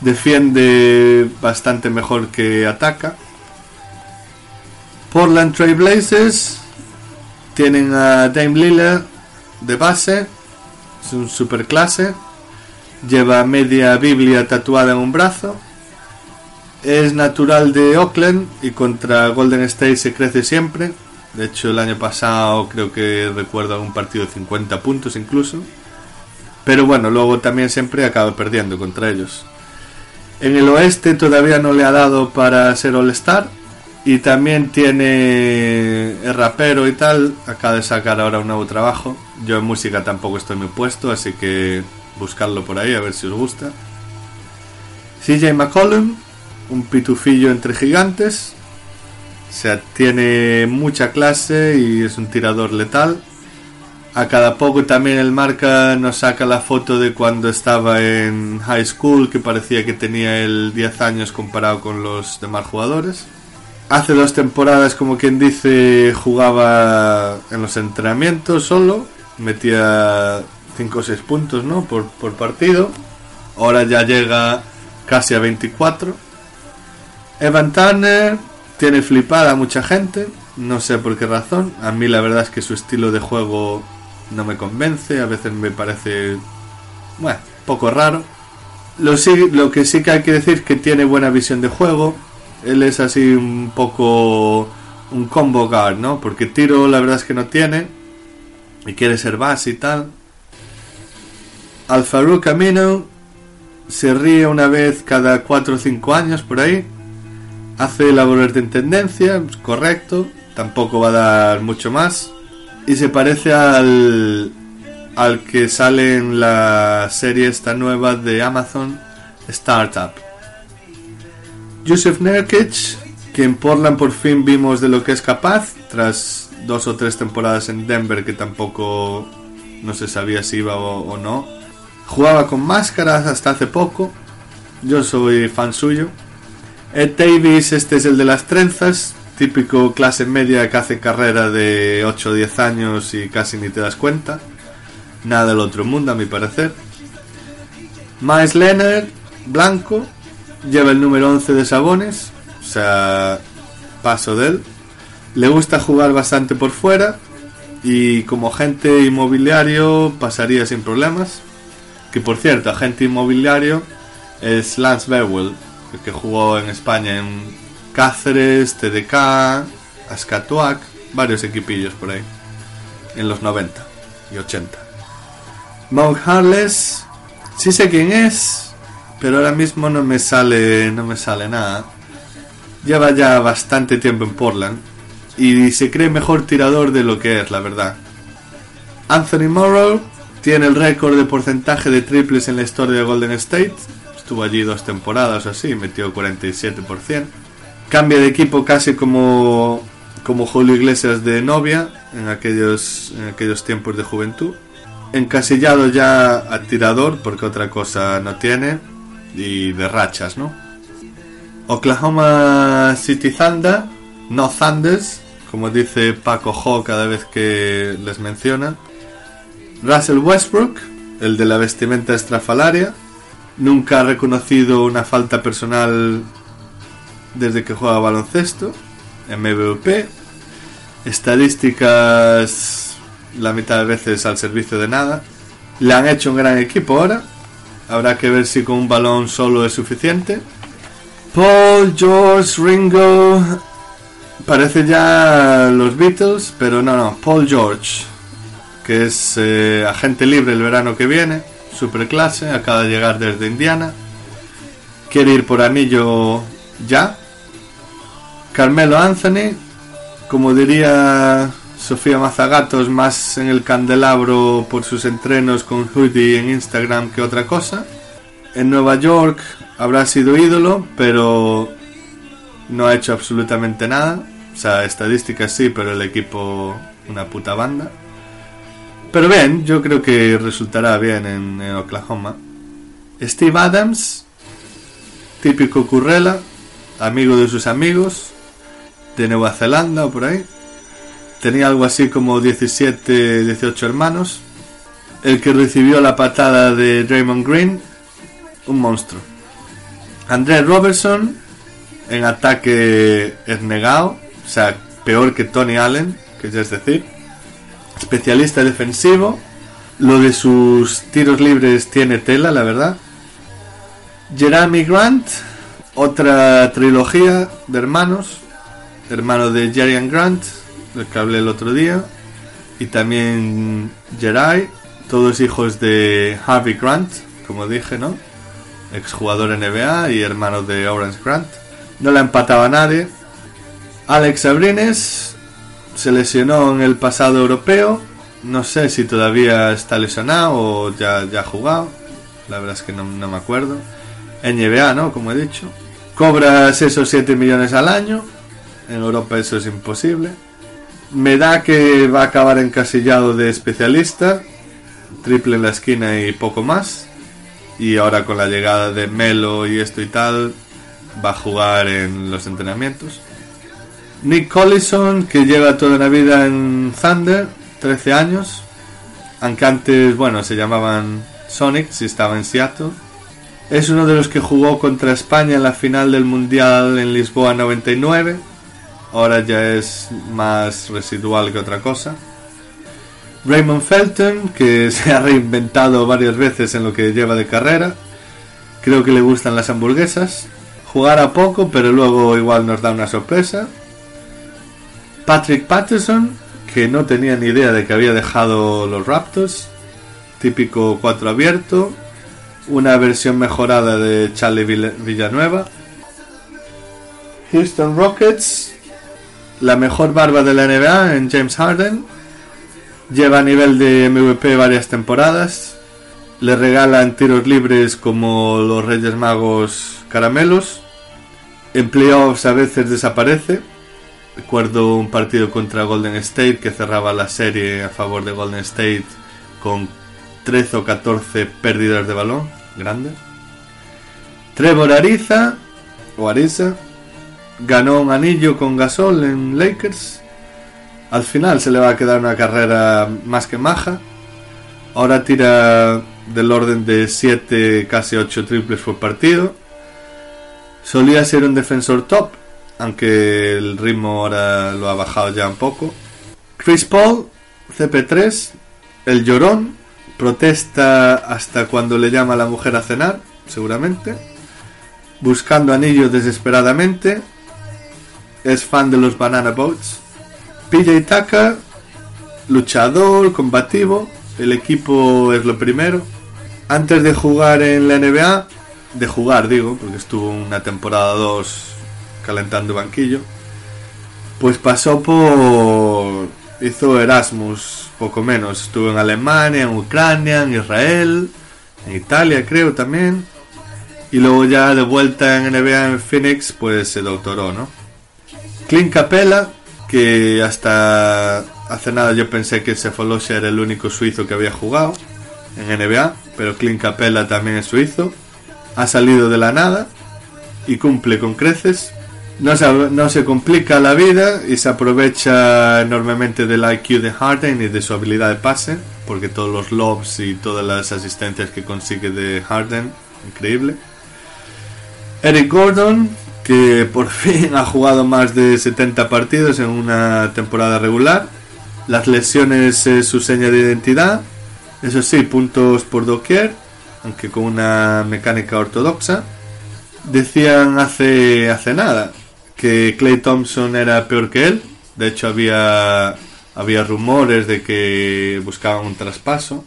Defiende bastante mejor que ataca. Portland Trail Blazers tienen a Dame Lillard de base. Es un super clase. Lleva media Biblia tatuada en un brazo es natural de Oakland y contra Golden State se crece siempre. De hecho, el año pasado creo que recuerdo un partido de 50 puntos incluso. Pero bueno, luego también siempre acaba perdiendo contra ellos. En el oeste todavía no le ha dado para ser All-Star. Y también tiene el rapero y tal. Acaba de sacar ahora un nuevo trabajo. Yo en música tampoco estoy muy puesto, así que buscarlo por ahí a ver si os gusta. CJ McCollum un pitufillo entre gigantes. O sea, tiene mucha clase y es un tirador letal. A cada poco también el marca nos saca la foto de cuando estaba en high school, que parecía que tenía el 10 años comparado con los demás jugadores. Hace dos temporadas, como quien dice, jugaba en los entrenamientos solo, metía 5 o 6 puntos ¿no? por, por partido. Ahora ya llega casi a 24 Evan Turner tiene flipada a mucha gente, no sé por qué razón. A mí la verdad es que su estilo de juego no me convence, a veces me parece, bueno, poco raro. Lo, lo que sí que hay que decir es que tiene buena visión de juego. Él es así un poco un combo guard, ¿no? Porque tiro la verdad es que no tiene y quiere ser base y tal. Al Farouk Camino se ríe una vez cada 4 o 5 años por ahí hace labores de intendencia, correcto, tampoco va a dar mucho más. Y se parece al, al que sale en la serie esta nueva de Amazon, Startup. Joseph Nurkic, que en Portland por fin vimos de lo que es capaz, tras dos o tres temporadas en Denver que tampoco no se sabía si iba o, no. Jugaba con máscaras hasta hace poco. Yo soy fan suyo. Ed Davis, este es el de las trenzas. Típico clase media que hace carrera de 8 o 10 años y casi ni te das cuenta. Nada del otro mundo, a mi parecer. Miles Leonard, blanco, lleva el número 11 de Sabones, o sea, paso de él. Le gusta jugar bastante por fuera y como agente inmobiliario pasaría sin problemas. Que por cierto, agente inmobiliario es Lance Bewell, el que jugó en España en Cáceres, TDK, Ascatuac, varios equipillos por ahí, en los 90 y 80. Mount Harless, sí sé quién es, pero ahora mismo no me sale, no me sale nada. Lleva ya bastante tiempo en Portland y se cree mejor tirador de lo que es, la verdad. Anthony Morrow tiene el récord de porcentaje de triples en la historia de Golden State. Estuvo allí dos temporadas o así, metió 47%. Cambia de equipo casi como, como Julio Iglesias de novia en aquellos, en aquellos tiempos de juventud. Encasillado ya a tirador, porque otra cosa no tiene, y de rachas, ¿no? Oklahoma City Thunder, no Thunders, como dice Paco Ho cada vez que les menciona. Russell Westbrook, el de la vestimenta estrafalaria, nunca ha reconocido una falta personal desde que juega baloncesto, MVP, estadísticas la mitad de veces al servicio de nada. Le han hecho un gran equipo ahora, habrá que ver si con un balón solo es suficiente. Paul, George, Ringo, parece ya los Beatles, pero no, no, Paul George, que es eh, agente libre el verano que viene, superclase, acaba de llegar desde Indiana, quiere ir por anillo ya. Carmelo Anthony, como diría Sofía Mazagatos, más en el candelabro por sus entrenos con Hoodie en Instagram que otra cosa. En Nueva York habrá sido ídolo, pero no ha hecho absolutamente nada. O sea, estadísticas sí, pero el equipo una puta banda. Pero bien, yo creo que resultará bien en, Oklahoma. Steve Adams, típico currela, amigo de sus amigos, de Nueva Zelanda o por ahí. Tenía algo así como 17, 18 hermanos. El que recibió la patada de Draymond Green, un monstruo. André Robertson, en ataque es negado, o sea, peor que Tony Allen, que ya es decir. Especialista defensivo. Lo de sus tiros libres tiene tela, la verdad. Jeremy Grant, otra trilogía de hermanos. Hermano de Jerian Grant, del que hablé el otro día. Y también Jerai, todos hijos de Harvey Grant, como dije, ¿no? Exjugador NBA y hermano de Orange Grant. No la empataba nadie. Alex Abrines se lesionó en el pasado europeo. No sé si todavía está lesionado o ya, ya ha jugado. La verdad es que no, no me acuerdo. NBA, ¿no? Como he dicho. Cobras esos 7 millones al año. En Europa eso es imposible. Me da que va a acabar encasillado de especialista. Triple en la esquina y poco más. Y ahora con la llegada de Melo y esto y tal, va a jugar en los entrenamientos. Nick Collison, que lleva toda la vida en Thunder, 13 años. Aunque antes, bueno, se llamaban Sonic, si estaba en Seattle. Es uno de los que jugó contra España en la final del Mundial en Lisboa 99. Ahora ya es más residual que otra cosa. Raymond Felton, que se ha reinventado varias veces en lo que lleva de carrera. Creo que le gustan las hamburguesas. Jugará poco, pero luego igual nos da una sorpresa. Patrick Patterson, que no tenía ni idea de que había dejado los Raptors. Típico 4 abierto. Una versión mejorada de Charlie Villanueva. Houston Rockets. La mejor barba de la NBA en James Harden. Lleva a nivel de MVP varias temporadas. Le regalan tiros libres como los Reyes Magos caramelos. En playoffs a veces desaparece. Recuerdo un partido contra Golden State que cerraba la serie a favor de Golden State con 13 o 14 pérdidas de balón grandes. Trevor Ariza o Ariza, ganó un anillo con Gasol en Lakers. Al final se le va a quedar una carrera más que maja. Ahora tira del orden de 7, casi 8 triples por partido. Solía ser un defensor top, aunque el ritmo ahora lo ha bajado ya un poco. Chris Paul, CP3, el llorón, protesta hasta cuando le llama la mujer a cenar, seguramente. Buscando anillos desesperadamente. Es fan de los Banana Boats. PJ Tucker, luchador, combativo. El equipo es lo primero. Antes de jugar en la NBA, de jugar digo, porque estuvo una temporada 2 calentando banquillo, pues pasó por... hizo Erasmus, poco menos. Estuvo en Alemania, en Ucrania, en Israel, en Italia creo también. Y luego ya de vuelta en NBA en Phoenix, pues se doctoró, ¿no? Clint Capella, que hasta hace nada yo pensé que Sefolosha era el único suizo que había jugado en NBA, pero Clint Capella también es suizo. Ha salido de la nada y cumple con creces. No se, no se complica la vida y se aprovecha enormemente del IQ de Harden y de su habilidad de pase, porque todos los lobs y todas las asistencias que consigue de Harden, increíble. Eric Gordon, que por fin ha jugado más de 70 partidos en una temporada regular. Las lesiones es su seña de identidad. Eso sí, puntos por doquier, aunque con una mecánica ortodoxa. Decían hace, hace nada que Clay Thompson era peor que él. De hecho, había, había rumores de que buscaban un traspaso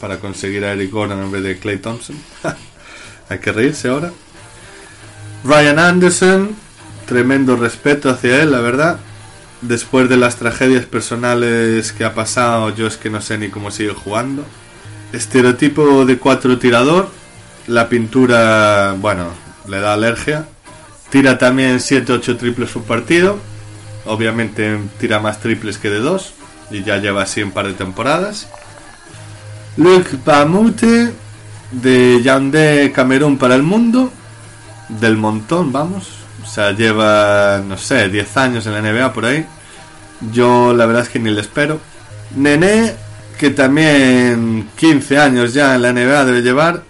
para conseguir a Eric Gordon en vez de Clay Thompson. Hay que reírse ahora. Ryan Anderson, tremendo respeto hacia él, la verdad. Después de las tragedias personales que ha pasado, yo es que no sé ni cómo sigue jugando. Estereotipo de cuatro tirador. La pintura, bueno, le da alergia. Tira también 7-8 triples por partido. Obviamente tira más triples que de dos. Y ya lleva así un par de temporadas. Luc Pamute de Yandé Camerún para el mundo. Del montón, vamos. O sea, lleva, no sé, 10 años en la NBA por ahí. Yo la verdad es que ni le espero. Nené, que también 15 años ya en la NBA debe llevar.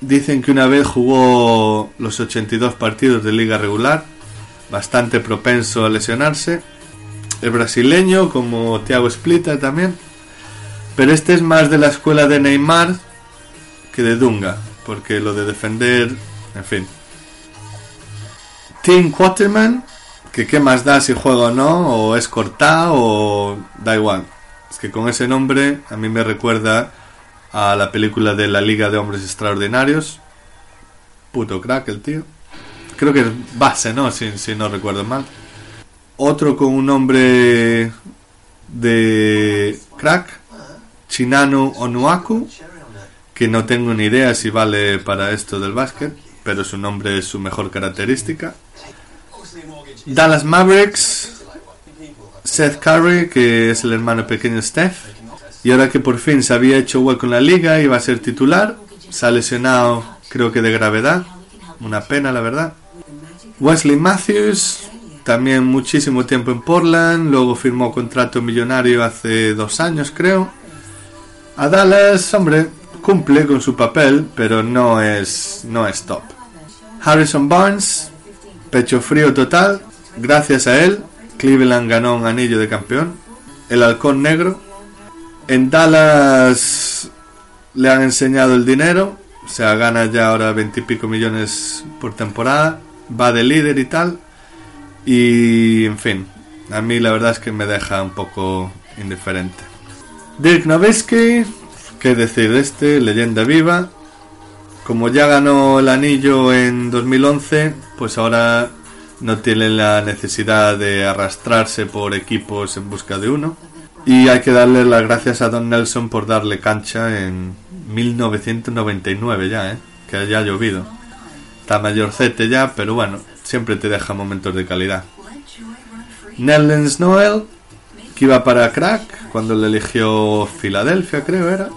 Dicen que una vez jugó los 82 partidos de liga regular. Bastante propenso a lesionarse. El brasileño, como Thiago Splita también. Pero este es más de la escuela de Neymar que de Dunga. Porque lo de defender, en fin. Tim Quaterman, que qué más da si juega o no, o es cortado o da igual. Es que con ese nombre a mí me recuerda a la película de la Liga de Hombres Extraordinarios. Puto crack el tío. Creo que es base, ¿no? Si, si no recuerdo mal. Otro con un nombre de crack, Chinanu Onuaku, que no tengo ni idea si vale para esto del básquet, pero su nombre es su mejor característica. Dallas Mavericks, Seth Curry, que es el hermano pequeño de Steph, y ahora que por fin se había hecho hueco en la liga, iba a ser titular, se ha lesionado creo que de gravedad, una pena la verdad. Wesley Matthews, también muchísimo tiempo en Portland, luego firmó contrato millonario hace dos años creo. A Dallas, hombre, cumple con su papel, pero no es, no es top. Harrison Barnes, pecho frío total, gracias a él, Cleveland ganó un anillo de campeón. El halcón negro. En Dallas le han enseñado el dinero, o sea, gana ya ahora veintipico millones por temporada, va de líder y tal. Y en fin, a mí la verdad es que me deja un poco indiferente. Dirk Nowitzki, qué decir de este, leyenda viva. Como ya ganó el anillo en 2011, pues ahora no tiene la necesidad de arrastrarse por equipos en busca de uno. Y hay que darle las gracias a Don Nelson por darle cancha en 1999 ya, ¿eh? que haya llovido. Está mayorcete ya, pero bueno, siempre te deja momentos de calidad. Nellens Noel, que iba para Crack cuando le eligió Filadelfia, creo era,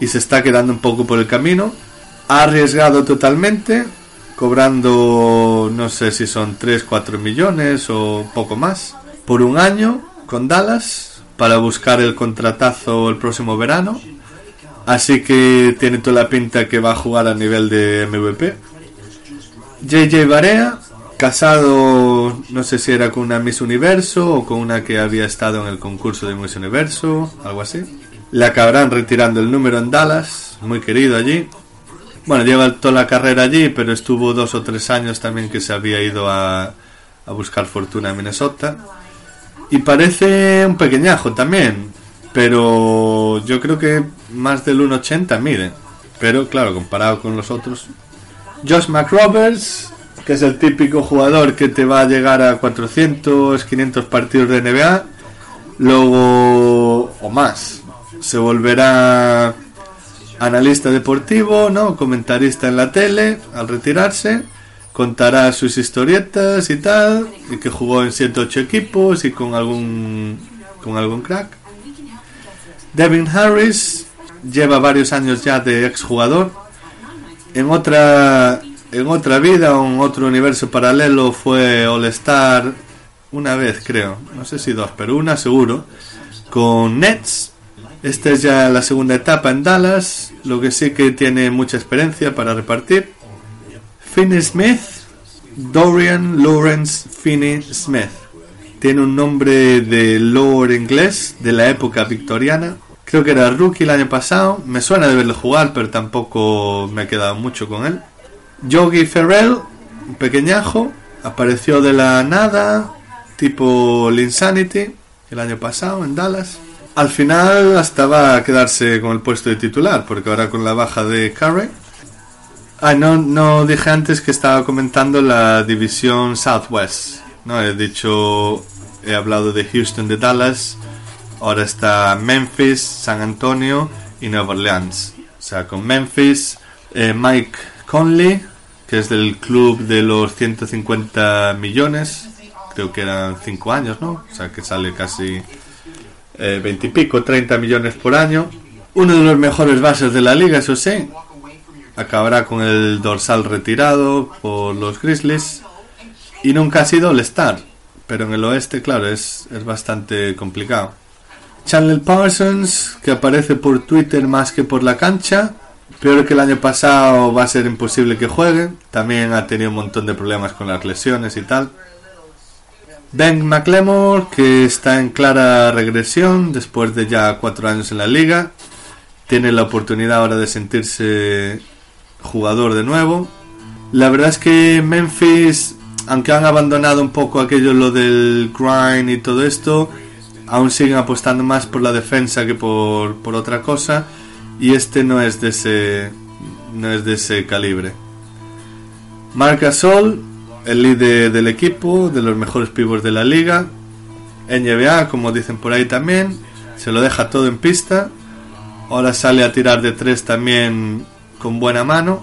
y se está quedando un poco por el camino. Ha arriesgado totalmente, cobrando no sé si son 3, 4 millones o poco más por un año con Dallas para buscar el contratazo el próximo verano. Así que tiene toda la pinta que va a jugar a nivel de MVP. JJ Barea, casado, no sé si era con una Miss Universo o con una que había estado en el concurso de Miss Universo, algo así. Le acabarán retirando el número en Dallas, muy querido allí. Bueno, lleva toda la carrera allí, pero estuvo dos o tres años también que se había ido a, a buscar fortuna en Minnesota. Y parece un pequeñajo también, pero yo creo que más del 1,80 mide. Pero claro, comparado con los otros. Josh McRoberts, que es el típico jugador que te va a llegar a 400, 500 partidos de NBA, luego o más. Se volverá analista deportivo, ¿no? Comentarista en la tele al retirarse. Contará sus historietas y tal. Y que jugó en 108 equipos y con algún, con algún crack. Devin Harris lleva varios años ya de exjugador. En otra, en otra vida en otro universo paralelo fue All-Star una vez, creo. No sé si dos, pero una seguro. Con Nets esta es ya la segunda etapa en Dallas, lo que sí que tiene mucha experiencia para repartir. Finney Smith, Dorian Lawrence Finney Smith. Tiene un nombre de lore inglés de la época victoriana. Creo que era rookie el año pasado. Me suena de verlo jugar, pero tampoco me he quedado mucho con él. Yogi Ferrell, un pequeñajo, apareció de la nada, tipo Linsanity, el año pasado en Dallas. Al final hasta va a quedarse con el puesto de titular, porque ahora con la baja de Curry. Ah, no, no dije antes que estaba comentando la división Southwest. No, he dicho, he hablado de Houston, de Dallas. Ahora está Memphis, San Antonio y Nueva Orleans. O sea, con Memphis, eh, Mike Conley, que es del club de los 150 millones. Creo que eran 5 años, ¿no? O sea, que sale casi eh, 20 y pico, 30 millones por año. Uno de los mejores bases de la liga, eso sí. Acabará con el dorsal retirado por los Grizzlies. Y nunca ha sido el star. Pero en el oeste, claro, es, es bastante complicado. Chandler Parsons, que aparece por Twitter más que por la cancha. Peor que el año pasado va a ser imposible que juegue. También ha tenido un montón de problemas con las lesiones y tal. Ben McLemore, que está en clara regresión después de ya cuatro años en la liga, tiene la oportunidad ahora de sentirse jugador de nuevo. La verdad es que Memphis, aunque han abandonado un poco aquello lo del grind y todo esto, aún siguen apostando más por la defensa que por, por otra cosa y este no es de ese no es de ese calibre. Marc Gasol el líder del equipo, de los mejores pibos de la liga. NBA, como dicen por ahí también, se lo deja todo en pista. Ahora sale a tirar de tres también con buena mano.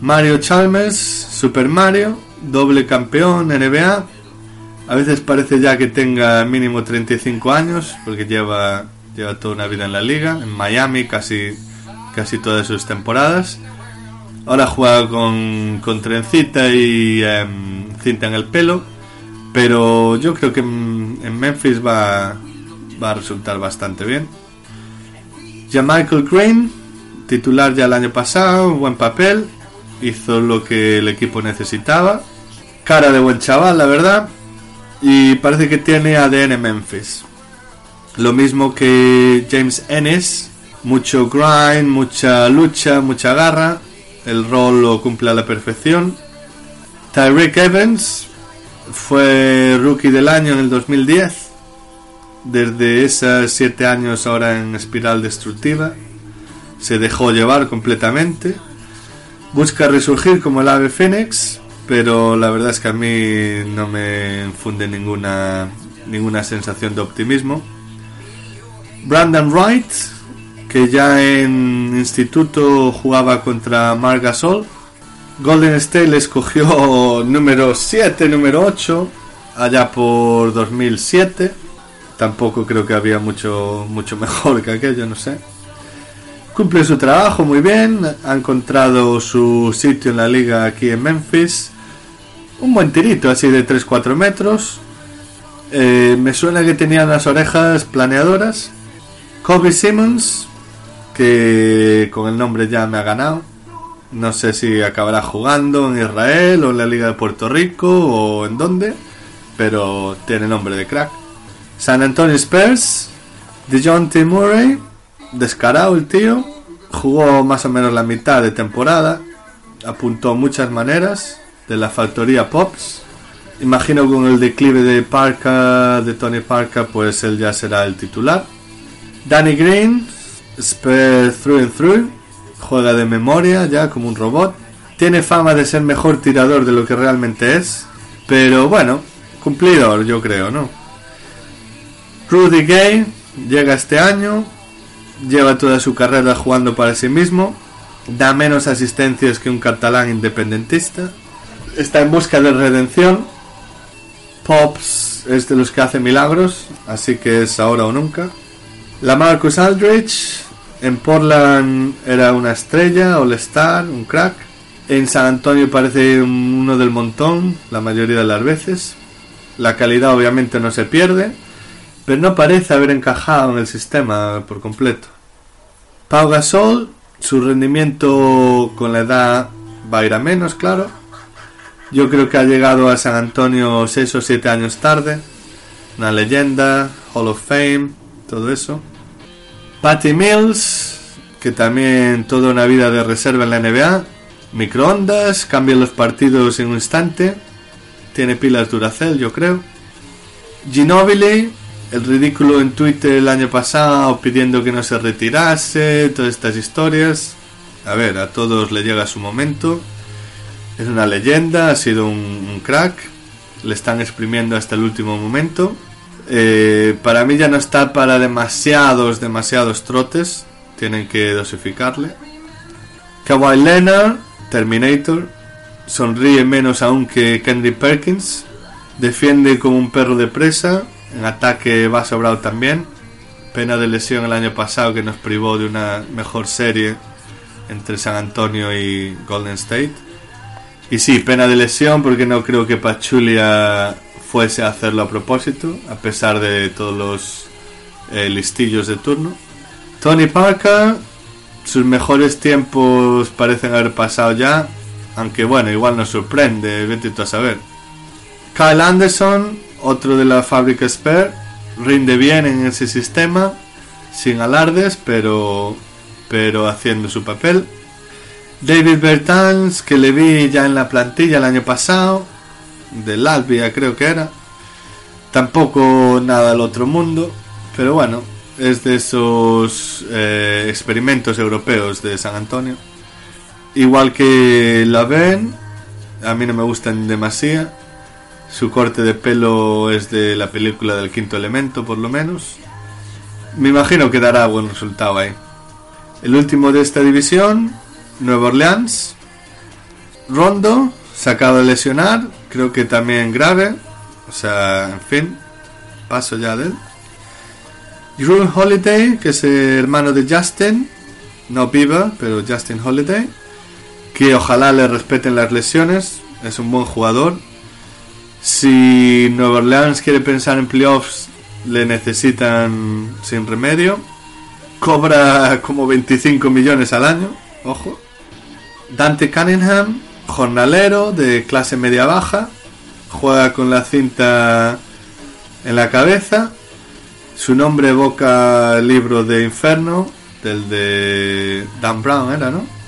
Mario Chalmers, Super Mario, doble campeón NBA. A veces parece ya que tenga mínimo 35 años, porque lleva, lleva toda una vida en la liga, en Miami casi, casi todas sus temporadas. Ahora juega con, con trencita y em, cinta en el pelo. Pero yo creo que en, Memphis va, va a resultar bastante bien. Ya Michael Green, titular ya el año pasado, buen papel. Hizo lo que el equipo necesitaba. Cara de buen chaval, la verdad. Y parece que tiene ADN Memphis. Lo mismo que James Ennis. Mucho grind, mucha lucha, mucha garra el rol lo cumple a la perfección. Tyreek Evans fue rookie del año en el 2010. Desde esos siete años ahora en espiral destructiva. Se dejó llevar completamente. Busca resurgir como el ave fénix, pero la verdad es que a mí no me infunde ninguna, ninguna sensación de optimismo. Brandon Wright que ya en instituto jugaba contra Marc Gasol. Golden State le escogió número 7, número 8, allá por 2007. Tampoco creo que había mucho, mucho mejor que aquello, no sé. Cumple su trabajo muy bien, ha encontrado su sitio en la liga aquí en Memphis. Un buen tirito así de 3-4 metros. Eh, me suena que tenía las orejas planeadoras. Kobe Simmons, que con el nombre ya me ha ganado. No sé si acabará jugando en Israel o en la Liga de Puerto Rico o en dónde, pero tiene nombre de crack. San Antonio Spurs, de John T. Murray, descarado el tío, jugó más o menos la mitad de temporada, apuntó muchas maneras de la factoría Pops. Imagino con el declive de Parka, de Tony Parka, pues él ya será el titular. Danny Green, Spurs through and through, juega de memoria ya como un robot. Tiene fama de ser mejor tirador de lo que realmente es, pero bueno, cumplidor yo creo, ¿no? Rudy Gay llega este año, lleva toda su carrera jugando para sí mismo, da menos asistencias que un catalán independentista, está en busca de redención. Pops es de los que hace milagros, así que es ahora o nunca. La Marcus Aldrich en Portland era una estrella, all-star, un crack. En San Antonio parece uno del montón, la mayoría de las veces. La calidad obviamente no se pierde, pero no parece haber encajado en el sistema por completo. Pau Gasol, su rendimiento con la edad va a ir a menos, claro. Yo creo que ha llegado a San Antonio 6 o 7 años tarde. Una leyenda, Hall of Fame, todo eso. Patty Mills, que también toda una vida de reserva en la NBA. Microondas, cambia los partidos en un instante. Tiene pilas Duracell, yo creo. Ginobili, el ridículo en Twitter el año pasado pidiendo que no se retirase, todas estas historias. A ver, a todos le llega su momento. Es una leyenda, ha sido un, crack. Le están exprimiendo hasta el último momento. Eh, para mí ya no está para demasiados, demasiados trotes. Tienen que dosificarle. Kawhi Leonard, Terminator. Sonríe menos aún que Kendrick Perkins. Defiende como un perro de presa en ataque va sobrado también. Pena de lesión el año pasado que nos privó de una mejor serie entre San Antonio y Golden State. Y sí, pena de lesión porque no creo que Pachulia fuese a hacerlo a propósito, a pesar de todos los eh, listillos de turno. Tony Parker, sus mejores tiempos parecen haber pasado ya, aunque bueno, igual nos sorprende, vete tú a saber. Kyle Anderson, otro de la fábrica Spare, rinde bien en ese sistema, sin alardes, pero, pero haciendo su papel. David Bertans, que le vi ya en la plantilla el año pasado, del Albia creo que era. Tampoco nada del otro mundo, pero bueno, es de esos eh, experimentos europeos de San Antonio. Igual que la ven, a mí no me gustan demasiado su corte de pelo es de la película del quinto elemento, por lo menos. Me imagino que dará buen resultado ahí. El último de esta división, Nueva Orleans. Rondo se acaba de lesionar, creo que también grave. O sea, en fin, paso ya de él. Drew Holiday, que es el hermano de Justin, no viva, pero Justin Holiday, que ojalá le respeten las lesiones, es un buen jugador, si Nueva Orleans quiere pensar en playoffs, le necesitan sin remedio. Cobra como 25 millones al año, ojo. Dante Cunningham, jornalero de clase media baja, juega con la cinta en la cabeza. Su nombre evoca el libro de Inferno, del de Dan Brown, era, ¿no?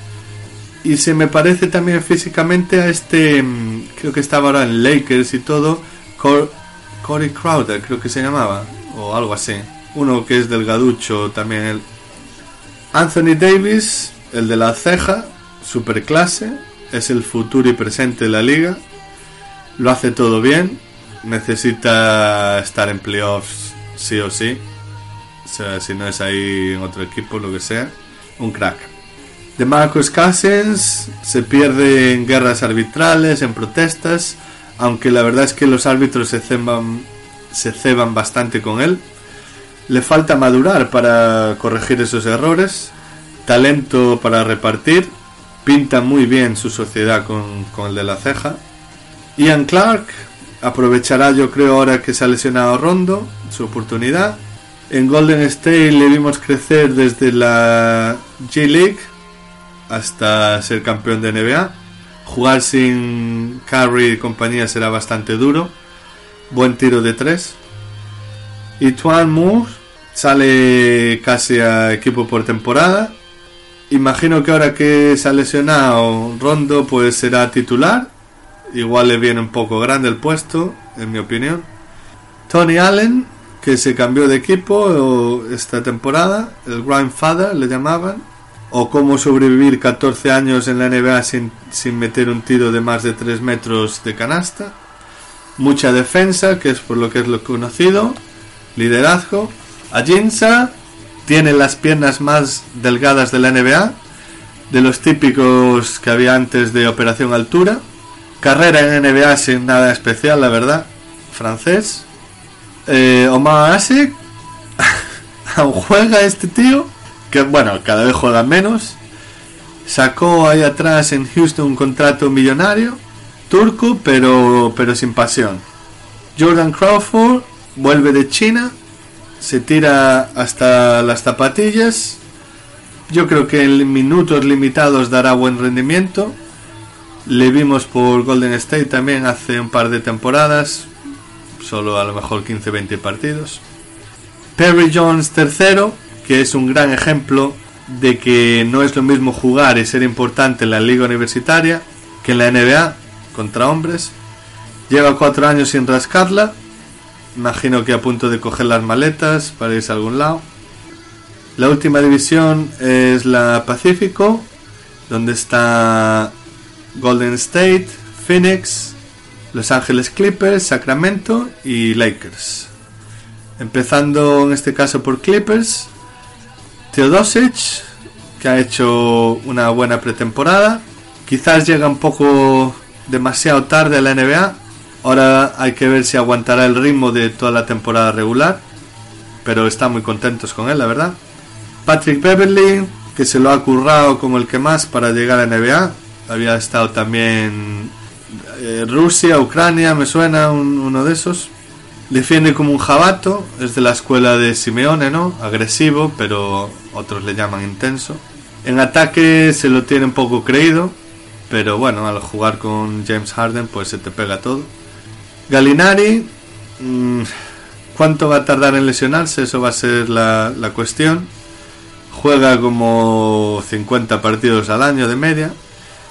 y se me parece también físicamente a este, mm, creo que estaba ahora en Lakers y todo, Corey Crowder, creo que se llamaba, o algo así. Uno que es delgaducho también. El Anthony Davis, el de la ceja, super clase, es el futuro y presente de la liga. Lo hace todo bien, necesita estar en playoffs sí o sí. O sea, si no es ahí en otro equipo, lo que sea, un crack de Marcus Cousins se pierde en guerras arbitrales, en protestas, aunque la verdad es que los árbitros se ceban, se ceban bastante con él. Le falta madurar para corregir esos errores. talento para repartir, pinta muy bien su sociedad con, con el de la ceja. Ian Clark aprovechará, yo creo, ahora que se ha lesionado Rondo, su oportunidad. En Golden State le vimos crecer desde la G-League hasta ser campeón de NBA. Jugar sin Curry y compañía será bastante duro. Buen tiro de tres. Y Tuan Moore sale casi a equipo por temporada. Imagino que ahora que se ha lesionado Rondo, pues será titular. Igual le viene un poco grande el puesto, en mi opinión. Tony Allen, que se cambió de equipo esta temporada, el Grandfather le llamaban, o cómo sobrevivir 14 años en la NBA sin, sin meter un tiro de más de 3 metros de canasta. Mucha defensa, que es por lo que es lo conocido, liderazgo. Ajinsa tiene las piernas más delgadas de la NBA, de los típicos que había antes de Operación Altura. Carrera en NBA sin nada especial, la verdad. Francés. Eh, Omar Asik. aún juega este tío. Que bueno, cada vez juega menos. Sacó ahí atrás en Houston un contrato millonario. Turco, pero, pero sin pasión. Jordan Crawford vuelve de China. Se tira hasta las zapatillas. Yo creo que en minutos limitados dará buen rendimiento. Le vimos por Golden State también hace un par de temporadas, solo a lo mejor 15-20 partidos. Perry Jones tercero, que es un gran ejemplo de que no es lo mismo jugar y ser importante en la liga universitaria que en la NBA contra hombres. Lleva cuatro años sin rascarla. Imagino que a punto de coger las maletas para irse a algún lado. La última división es la Pacífico, donde está Golden State, Phoenix, Los Ángeles Clippers, Sacramento y Lakers. Empezando en este caso por Clippers, Teodosic, que ha hecho una buena pretemporada. Quizás llega un poco demasiado tarde a la NBA. Ahora hay que ver si aguantará el ritmo de toda la temporada regular. Pero están muy contentos con él, la verdad. Patrick Beverly, que se lo ha currado como el que más para llegar a NBA había estado también eh, Rusia, Ucrania, me suena uno de esos. Defiende como un jabato, es de la escuela de Simeone, ¿no? Agresivo, pero otros le llaman intenso. En ataque se lo tiene un poco creído, pero bueno, al jugar con James Harden pues se te pega todo. Galinari, mm, ¿cuánto va a tardar en lesionarse? Eso va a ser la, la cuestión. Juega como 50 partidos al año de media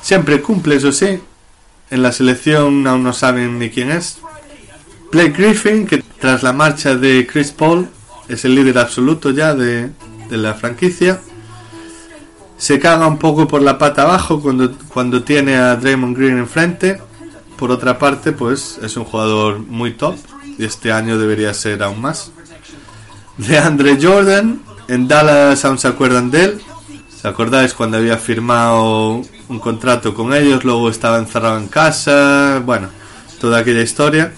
Siempre cumple, eso sí. En la selección aún no saben ni quién es. Blake Griffin, que tras la marcha de Chris Paul es el líder absoluto ya de, la franquicia. Se caga un poco por la pata abajo cuando, cuando tiene a Draymond Green enfrente. Por otra parte, pues es un jugador muy top y este año debería ser aún más. De Andre Jordan, en Dallas aún se acuerdan de él. ¿Se acordáis cuando había firmado un contrato con ellos, luego estaba encerrado en casa, bueno, toda aquella historia.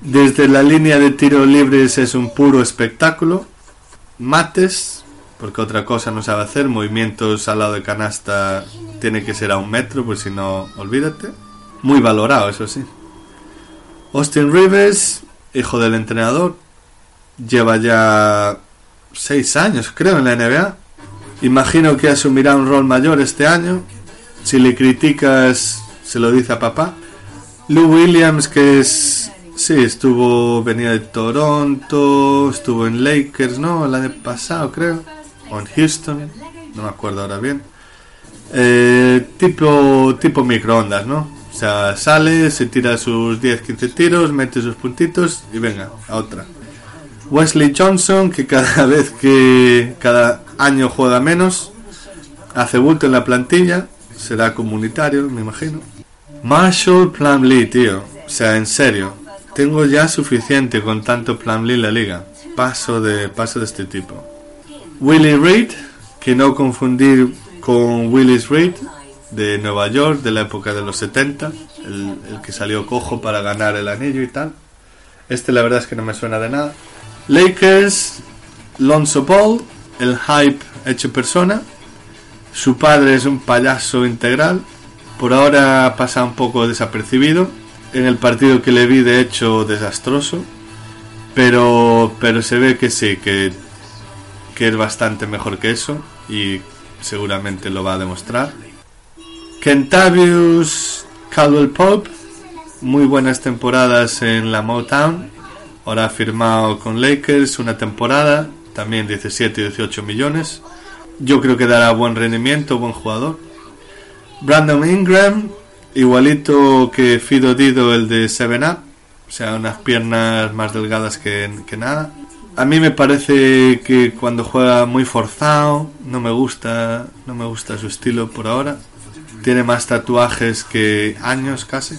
Desde la línea de tiro libres es un puro espectáculo. Mates, porque otra cosa no sabe hacer, movimientos al lado de canasta tiene que ser a un metro, pues si no, olvídate. Muy valorado, eso sí. Austin Rivers, hijo del entrenador, lleva ya seis años, creo, en la NBA. Imagino que asumirá un rol mayor este año si le criticas, se lo dice a papá. Lou Williams, que es. Sí, estuvo. Venía de Toronto, estuvo en Lakers, ¿no? El año pasado, creo. O en Houston, no me acuerdo ahora bien. Eh, tipo, tipo microondas, ¿no? O sea, sale, se tira sus 10-15 tiros, mete sus puntitos y venga, a otra. Wesley Johnson, que cada vez que cada año juega menos, hace bulto en la plantilla será comunitario, me imagino. Marshall Plumlee, tío. O sea, en serio. Tengo ya suficiente con tanto Plumlee en la liga. Paso de, paso de este tipo. Willie Reed, que no confundir con Willis Reed, de Nueva York, de la época de los 70, el, el, que salió cojo para ganar el anillo y tal. Este la verdad es que no me suena de nada. Lakers, Lonzo Ball, el hype hecho persona. Su padre es un payaso integral. Por ahora pasa un poco desapercibido. En el partido que le vi, de hecho, desastroso. Pero, pero se ve que sí, que, que es bastante mejor que eso. Y seguramente lo va a demostrar. Kentavius Caldwell Pope, muy buenas temporadas en la Motown. Ahora ha firmado con Lakers una temporada, también 17 y 18 millones. Yo creo que dará buen rendimiento, buen jugador. Brandon Ingram, igualito que Fido Dido, el de Seven Up, o sea, unas piernas más delgadas que, que nada. A mí me parece que cuando juega muy forzado, no me gusta, no me gusta su estilo por ahora. Tiene más tatuajes que años casi.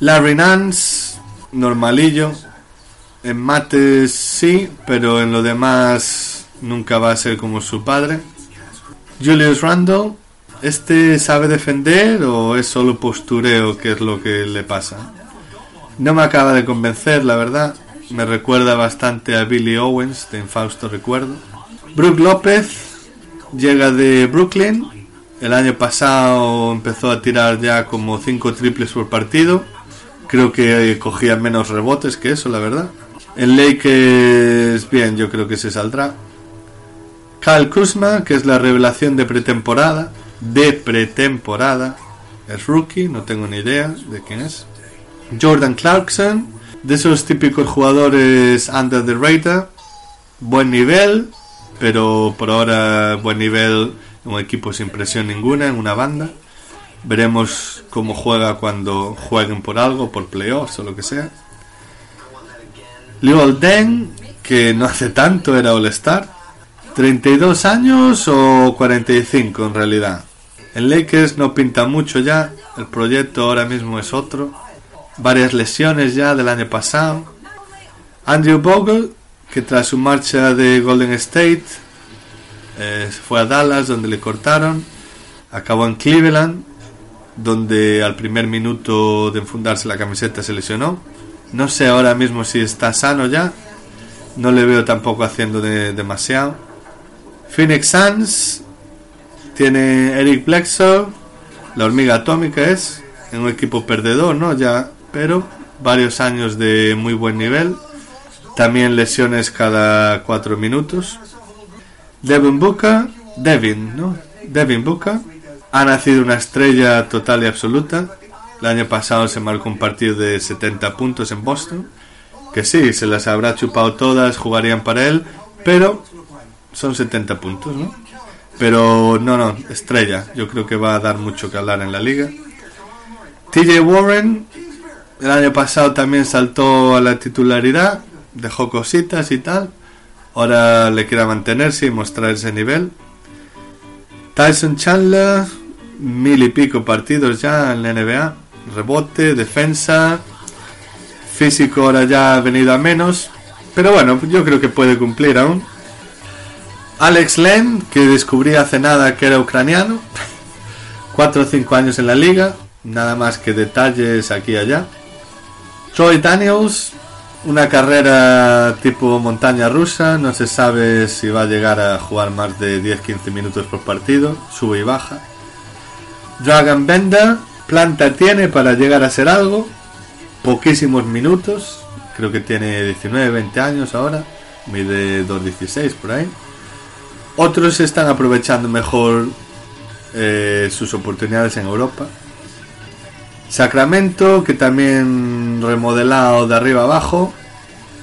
Larry Nance, normalillo. En mates sí, pero en lo demás nunca va a ser como su padre. Julius Randle, ¿este sabe defender o es solo postureo que es lo que le pasa? No me acaba de convencer, la verdad. Me recuerda bastante a Billy Owens de Infausto Recuerdo. Brook López llega de Brooklyn el año pasado empezó a tirar ya como 5 triples por partido. Creo que cogía menos rebotes que eso, la verdad. En Lakers, bien, yo creo que se saldrá. Kyle Kuzma, que es la revelación de pretemporada. De pretemporada. Es rookie, no tengo ni idea de quién es. Jordan Clarkson, de esos típicos jugadores under the radar. Buen nivel, pero por ahora buen nivel un equipo sin presión ninguna, en una banda. Veremos cómo juega cuando jueguen por algo, por playoffs o lo que sea. Liu Den, que no hace tanto era All-Star. 32 años o 45 en realidad. En Lakers no pinta mucho ya, el proyecto ahora mismo es otro. Varias lesiones ya del año pasado. Andrew Bogle, que tras su marcha de Golden State eh, fue a Dallas donde le cortaron, acabó en Cleveland donde al primer minuto de enfundarse la camiseta se lesionó. No sé ahora mismo si está sano ya, no le veo tampoco haciendo de, demasiado. Phoenix Suns tiene Eric Bledsoe, la hormiga atómica es, en un equipo perdedor, ¿no? Ya, pero varios años de muy buen nivel. También lesiones cada cuatro minutos. Devin Booker, Devin, ¿no? Devin Booker ha nacido una estrella total y absoluta. El año pasado se marcó un partido de 70 puntos en Boston. Que sí, se las habrá chupado todas, jugarían para él, pero son 70 puntos, ¿no? Pero no, no, estrella. Yo creo que va a dar mucho que hablar en la liga. TJ Warren, el año pasado también saltó a la titularidad, dejó cositas y tal ahora le queda mantenerse y mostrar ese nivel. Tyson Chandler, mil y pico partidos ya en la NBA, rebote, defensa, físico ahora ya ha venido a menos, pero bueno, yo creo que puede cumplir aún. Alex Len, que descubrí hace nada que era ucraniano, 4 o 5 años en la liga, nada más que detalles aquí y allá. Troy Daniels, una carrera tipo montaña rusa, no se sabe si va a llegar a jugar más de 10-15 minutos por partido, sube y baja. Dragon Bender, planta tiene para llegar a ser algo, poquísimos minutos, creo que tiene 19-20 años ahora, mide 2.16 por ahí. Otros están aprovechando mejor eh, sus oportunidades en Europa. Sacramento, que también remodelado de arriba abajo.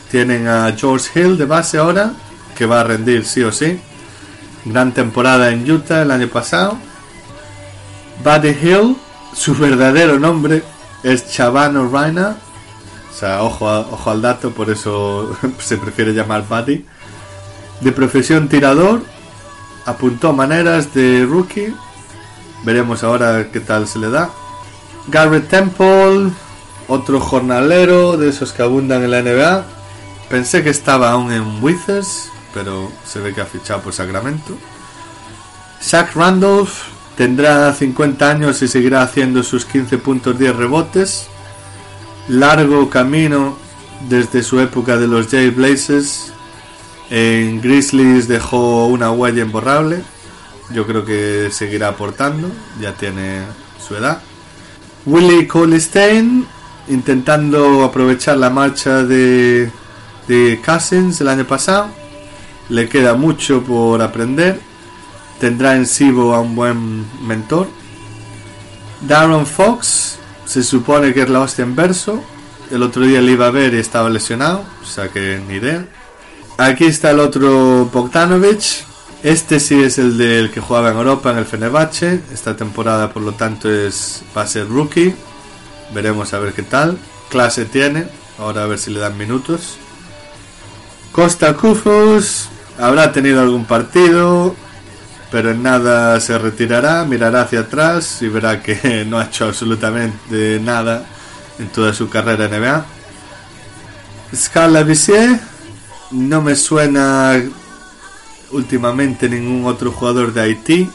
Tienen a George Hill de base ahora, que va a rendir sí o sí. Gran temporada en Utah el año pasado. Buddy Hill, su verdadero nombre es Chavano Reina. O sea, ojo, ojo al dato, por eso se prefiere llamar Buddy. De profesión tirador, apuntó maneras de rookie. Veremos ahora qué tal se le da. Garrett Temple, otro jornalero de esos que abundan en la NBA. Pensé que estaba aún en Wizards, pero se ve que ha fichado por Sacramento. Zach Randolph tendrá 50 años y seguirá haciendo sus 15 puntos 10 rebotes. Largo camino desde su época de los Jay Blazers. En Grizzlies dejó una huella imborrable. Yo creo que seguirá aportando, ya tiene su edad. Willie Colistein intentando aprovechar la marcha de, de Cousins el año pasado. Le queda mucho por aprender. Tendrá en Sibo a un buen mentor. Darren Fox se supone que es la hostia en verso. El otro día le iba a ver y estaba lesionado, o sea que ni idea. Aquí está el otro Bogdanovich. Este sí es el del que jugaba en Europa en el Fenerbahce. Esta temporada, por lo tanto, es va a ser rookie. Veremos a ver qué tal. Clase tiene. Ahora a ver si le dan minutos. Costa Kufus habrá tenido algún partido, pero en nada se retirará, mirará hacia atrás y verá que no ha hecho absolutamente nada en toda su carrera en NBA. Scala Vissier, no me suena últimamente ningún otro jugador de Haití,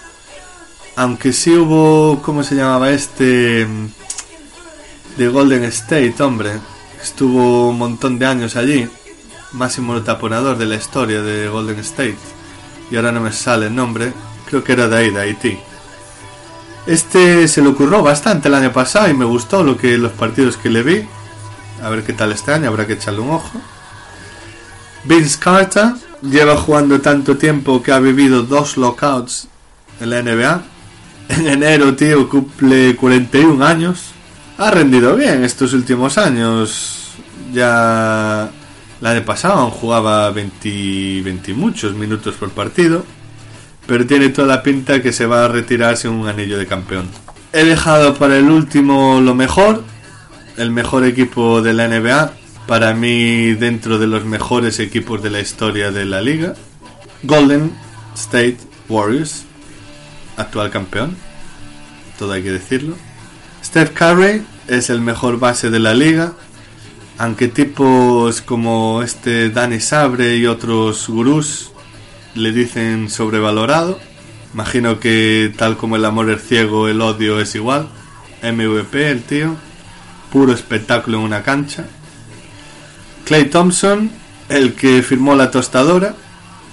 aunque sí hubo, ¿cómo se llamaba este? De Golden State, hombre, estuvo un montón de años allí, máximo taponador de la historia de Golden State, y ahora no me sale el nombre, creo que era de ahí, de Haití. Este se le ocurrió bastante el año pasado y me gustó lo que los partidos que le vi. A ver qué tal este año, habrá que echarle un ojo. Vince Carter lleva jugando tanto tiempo que ha vivido dos lockouts en la NBA. En enero, tío, cumple 41 años. Ha rendido bien estos últimos años. Ya el año pasado jugaba 20, 20 muchos minutos por partido pero tiene toda la pinta que se va a retirar sin un anillo de campeón. He dejado para el último lo mejor, el mejor equipo de la NBA, para mí dentro de los mejores equipos de la historia de la liga, Golden State Warriors, actual campeón, todo hay que decirlo. Steph Curry es el mejor base de la liga, aunque tipos como este Danny Sabre y otros gurús le dicen sobrevalorado. Imagino que tal como el amor es ciego, el odio es igual. MVP, el tío. Puro espectáculo en una cancha. Clay Thompson, el que firmó la tostadora.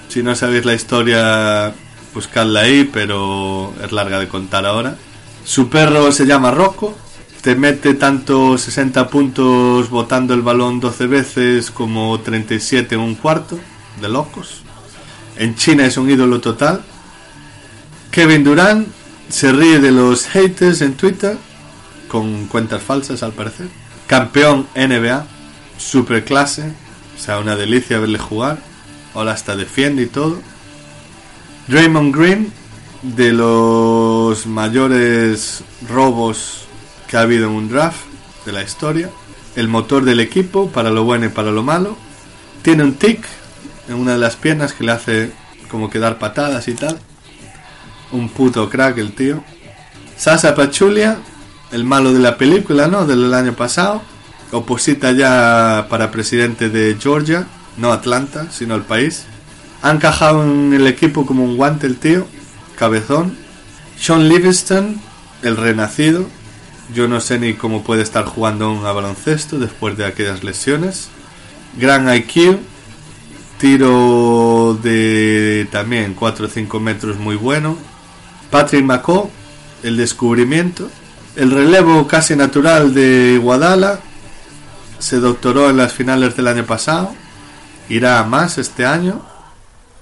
Si no sabéis la historia, buscadla ahí, pero es larga de contar ahora. Su perro se llama Rocco. Te mete tanto 60 puntos botando el balón 12 veces como 37 en un cuarto. De locos. En China es un ídolo total. Kevin Durant se ríe de los haters en Twitter, con cuentas falsas al parecer. Campeón NBA, super clase, o sea, una delicia verle jugar. Ahora hasta defiende y todo. Draymond Green, de los mayores robos que ha habido en un draft de la historia. El motor del equipo, para lo bueno y para lo malo. Tiene un tic, en una de las piernas que le hace como que dar patadas y tal. Un puto crack el tío. Sasa Pachulia, el malo de la película, ¿no? Del año pasado. Oposita ya para presidente de Georgia, no Atlanta, sino el país. Ha encajado en el equipo como un guante el tío, cabezón. Sean Livingston, el renacido. Yo no sé ni cómo puede estar jugando un baloncesto después de aquellas lesiones. Gran IQ, Tiro de también 4 o 5 metros muy bueno. Patrick Macó, el descubrimiento. El relevo casi natural de Guadala. Se doctoró en las finales del año pasado. Irá a más este año.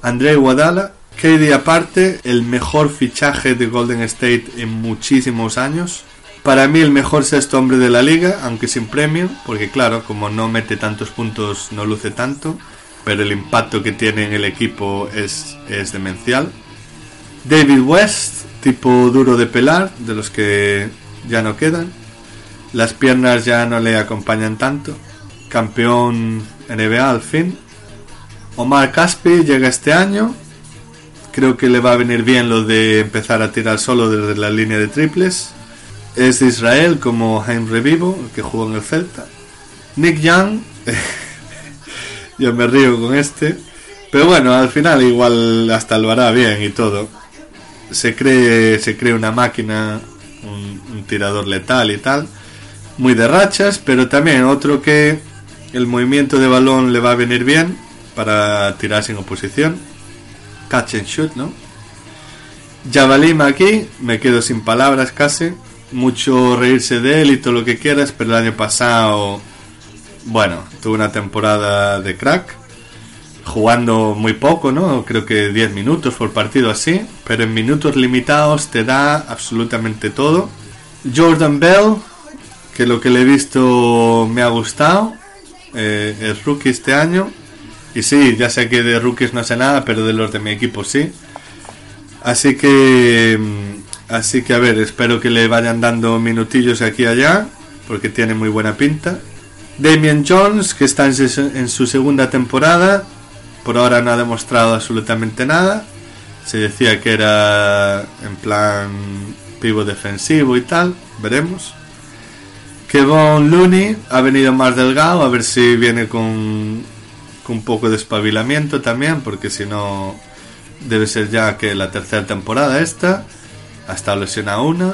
André Guadala. KD aparte, el mejor fichaje de Golden State en muchísimos años. Para mí el mejor sexto hombre de la liga, aunque sin premio, porque claro, como no mete tantos puntos no luce tanto pero el impacto que tiene en el equipo es, es demencial. David West, tipo duro de pelar, de los que ya no quedan. Las piernas ya no le acompañan tanto. Campeón NBA al fin. Omar Caspi llega este año. Creo que le va a venir bien lo de empezar a tirar solo desde la línea de triples. Es de Israel como Jaime Revivo, que jugó en el Celta. Nick Young yo me río con este. Pero bueno, al final igual hasta lo hará bien y todo. Se cree, se cree una máquina, un, tirador letal y tal. Muy de rachas, pero también otro que el movimiento de balón le va a venir bien para tirar sin oposición. Catch and shoot, ¿no? Jabalima aquí, me quedo sin palabras casi. Mucho reírse de él y todo lo que quieras, pero el año pasado, bueno, tuvo una temporada de crack. Jugando muy poco, ¿no? Creo que 10 minutos por partido así, pero en minutos limitados te da absolutamente todo. Jordan Bell, que lo que le he visto me ha gustado. Eh, es rookie este año. Y sí, ya sé que de rookies no sé nada, pero de los de mi equipo sí. Así que, mm, así que a ver, espero que le vayan dando minutillos aquí y allá, porque tiene muy buena pinta. Damian Jones, que está en su, en su segunda temporada, por ahora no ha demostrado absolutamente nada. Se decía que era en plan pivo defensivo y tal, veremos. Kevon Looney ha venido más delgado, a ver si viene con, con un poco de espabilamiento también, porque si no debe ser ya que la tercera temporada esta, ha estado lesionado una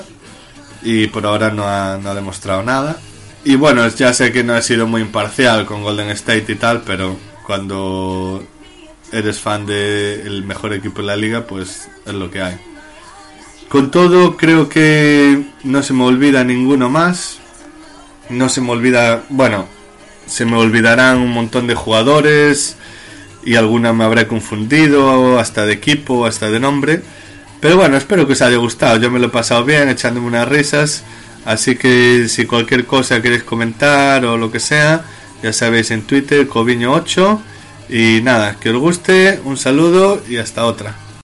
y por ahora no ha, no ha demostrado nada. Y bueno, ya sé que no he sido muy imparcial con Golden State y tal, pero cuando eres fan del mejor equipo de la liga, pues es lo que hay. Con todo, creo que no se me olvida ninguno más. No se me olvida, bueno, se me olvidarán un montón de jugadores y alguna me habré confundido, hasta de equipo, hasta de nombre. Pero bueno, espero que os haya gustado. Yo me lo he pasado bien, echándome unas risas. Así que si cualquier cosa queréis comentar o lo que sea, ya sabéis en Twitter, Coviño8. Y nada, que os guste, un saludo y hasta otra.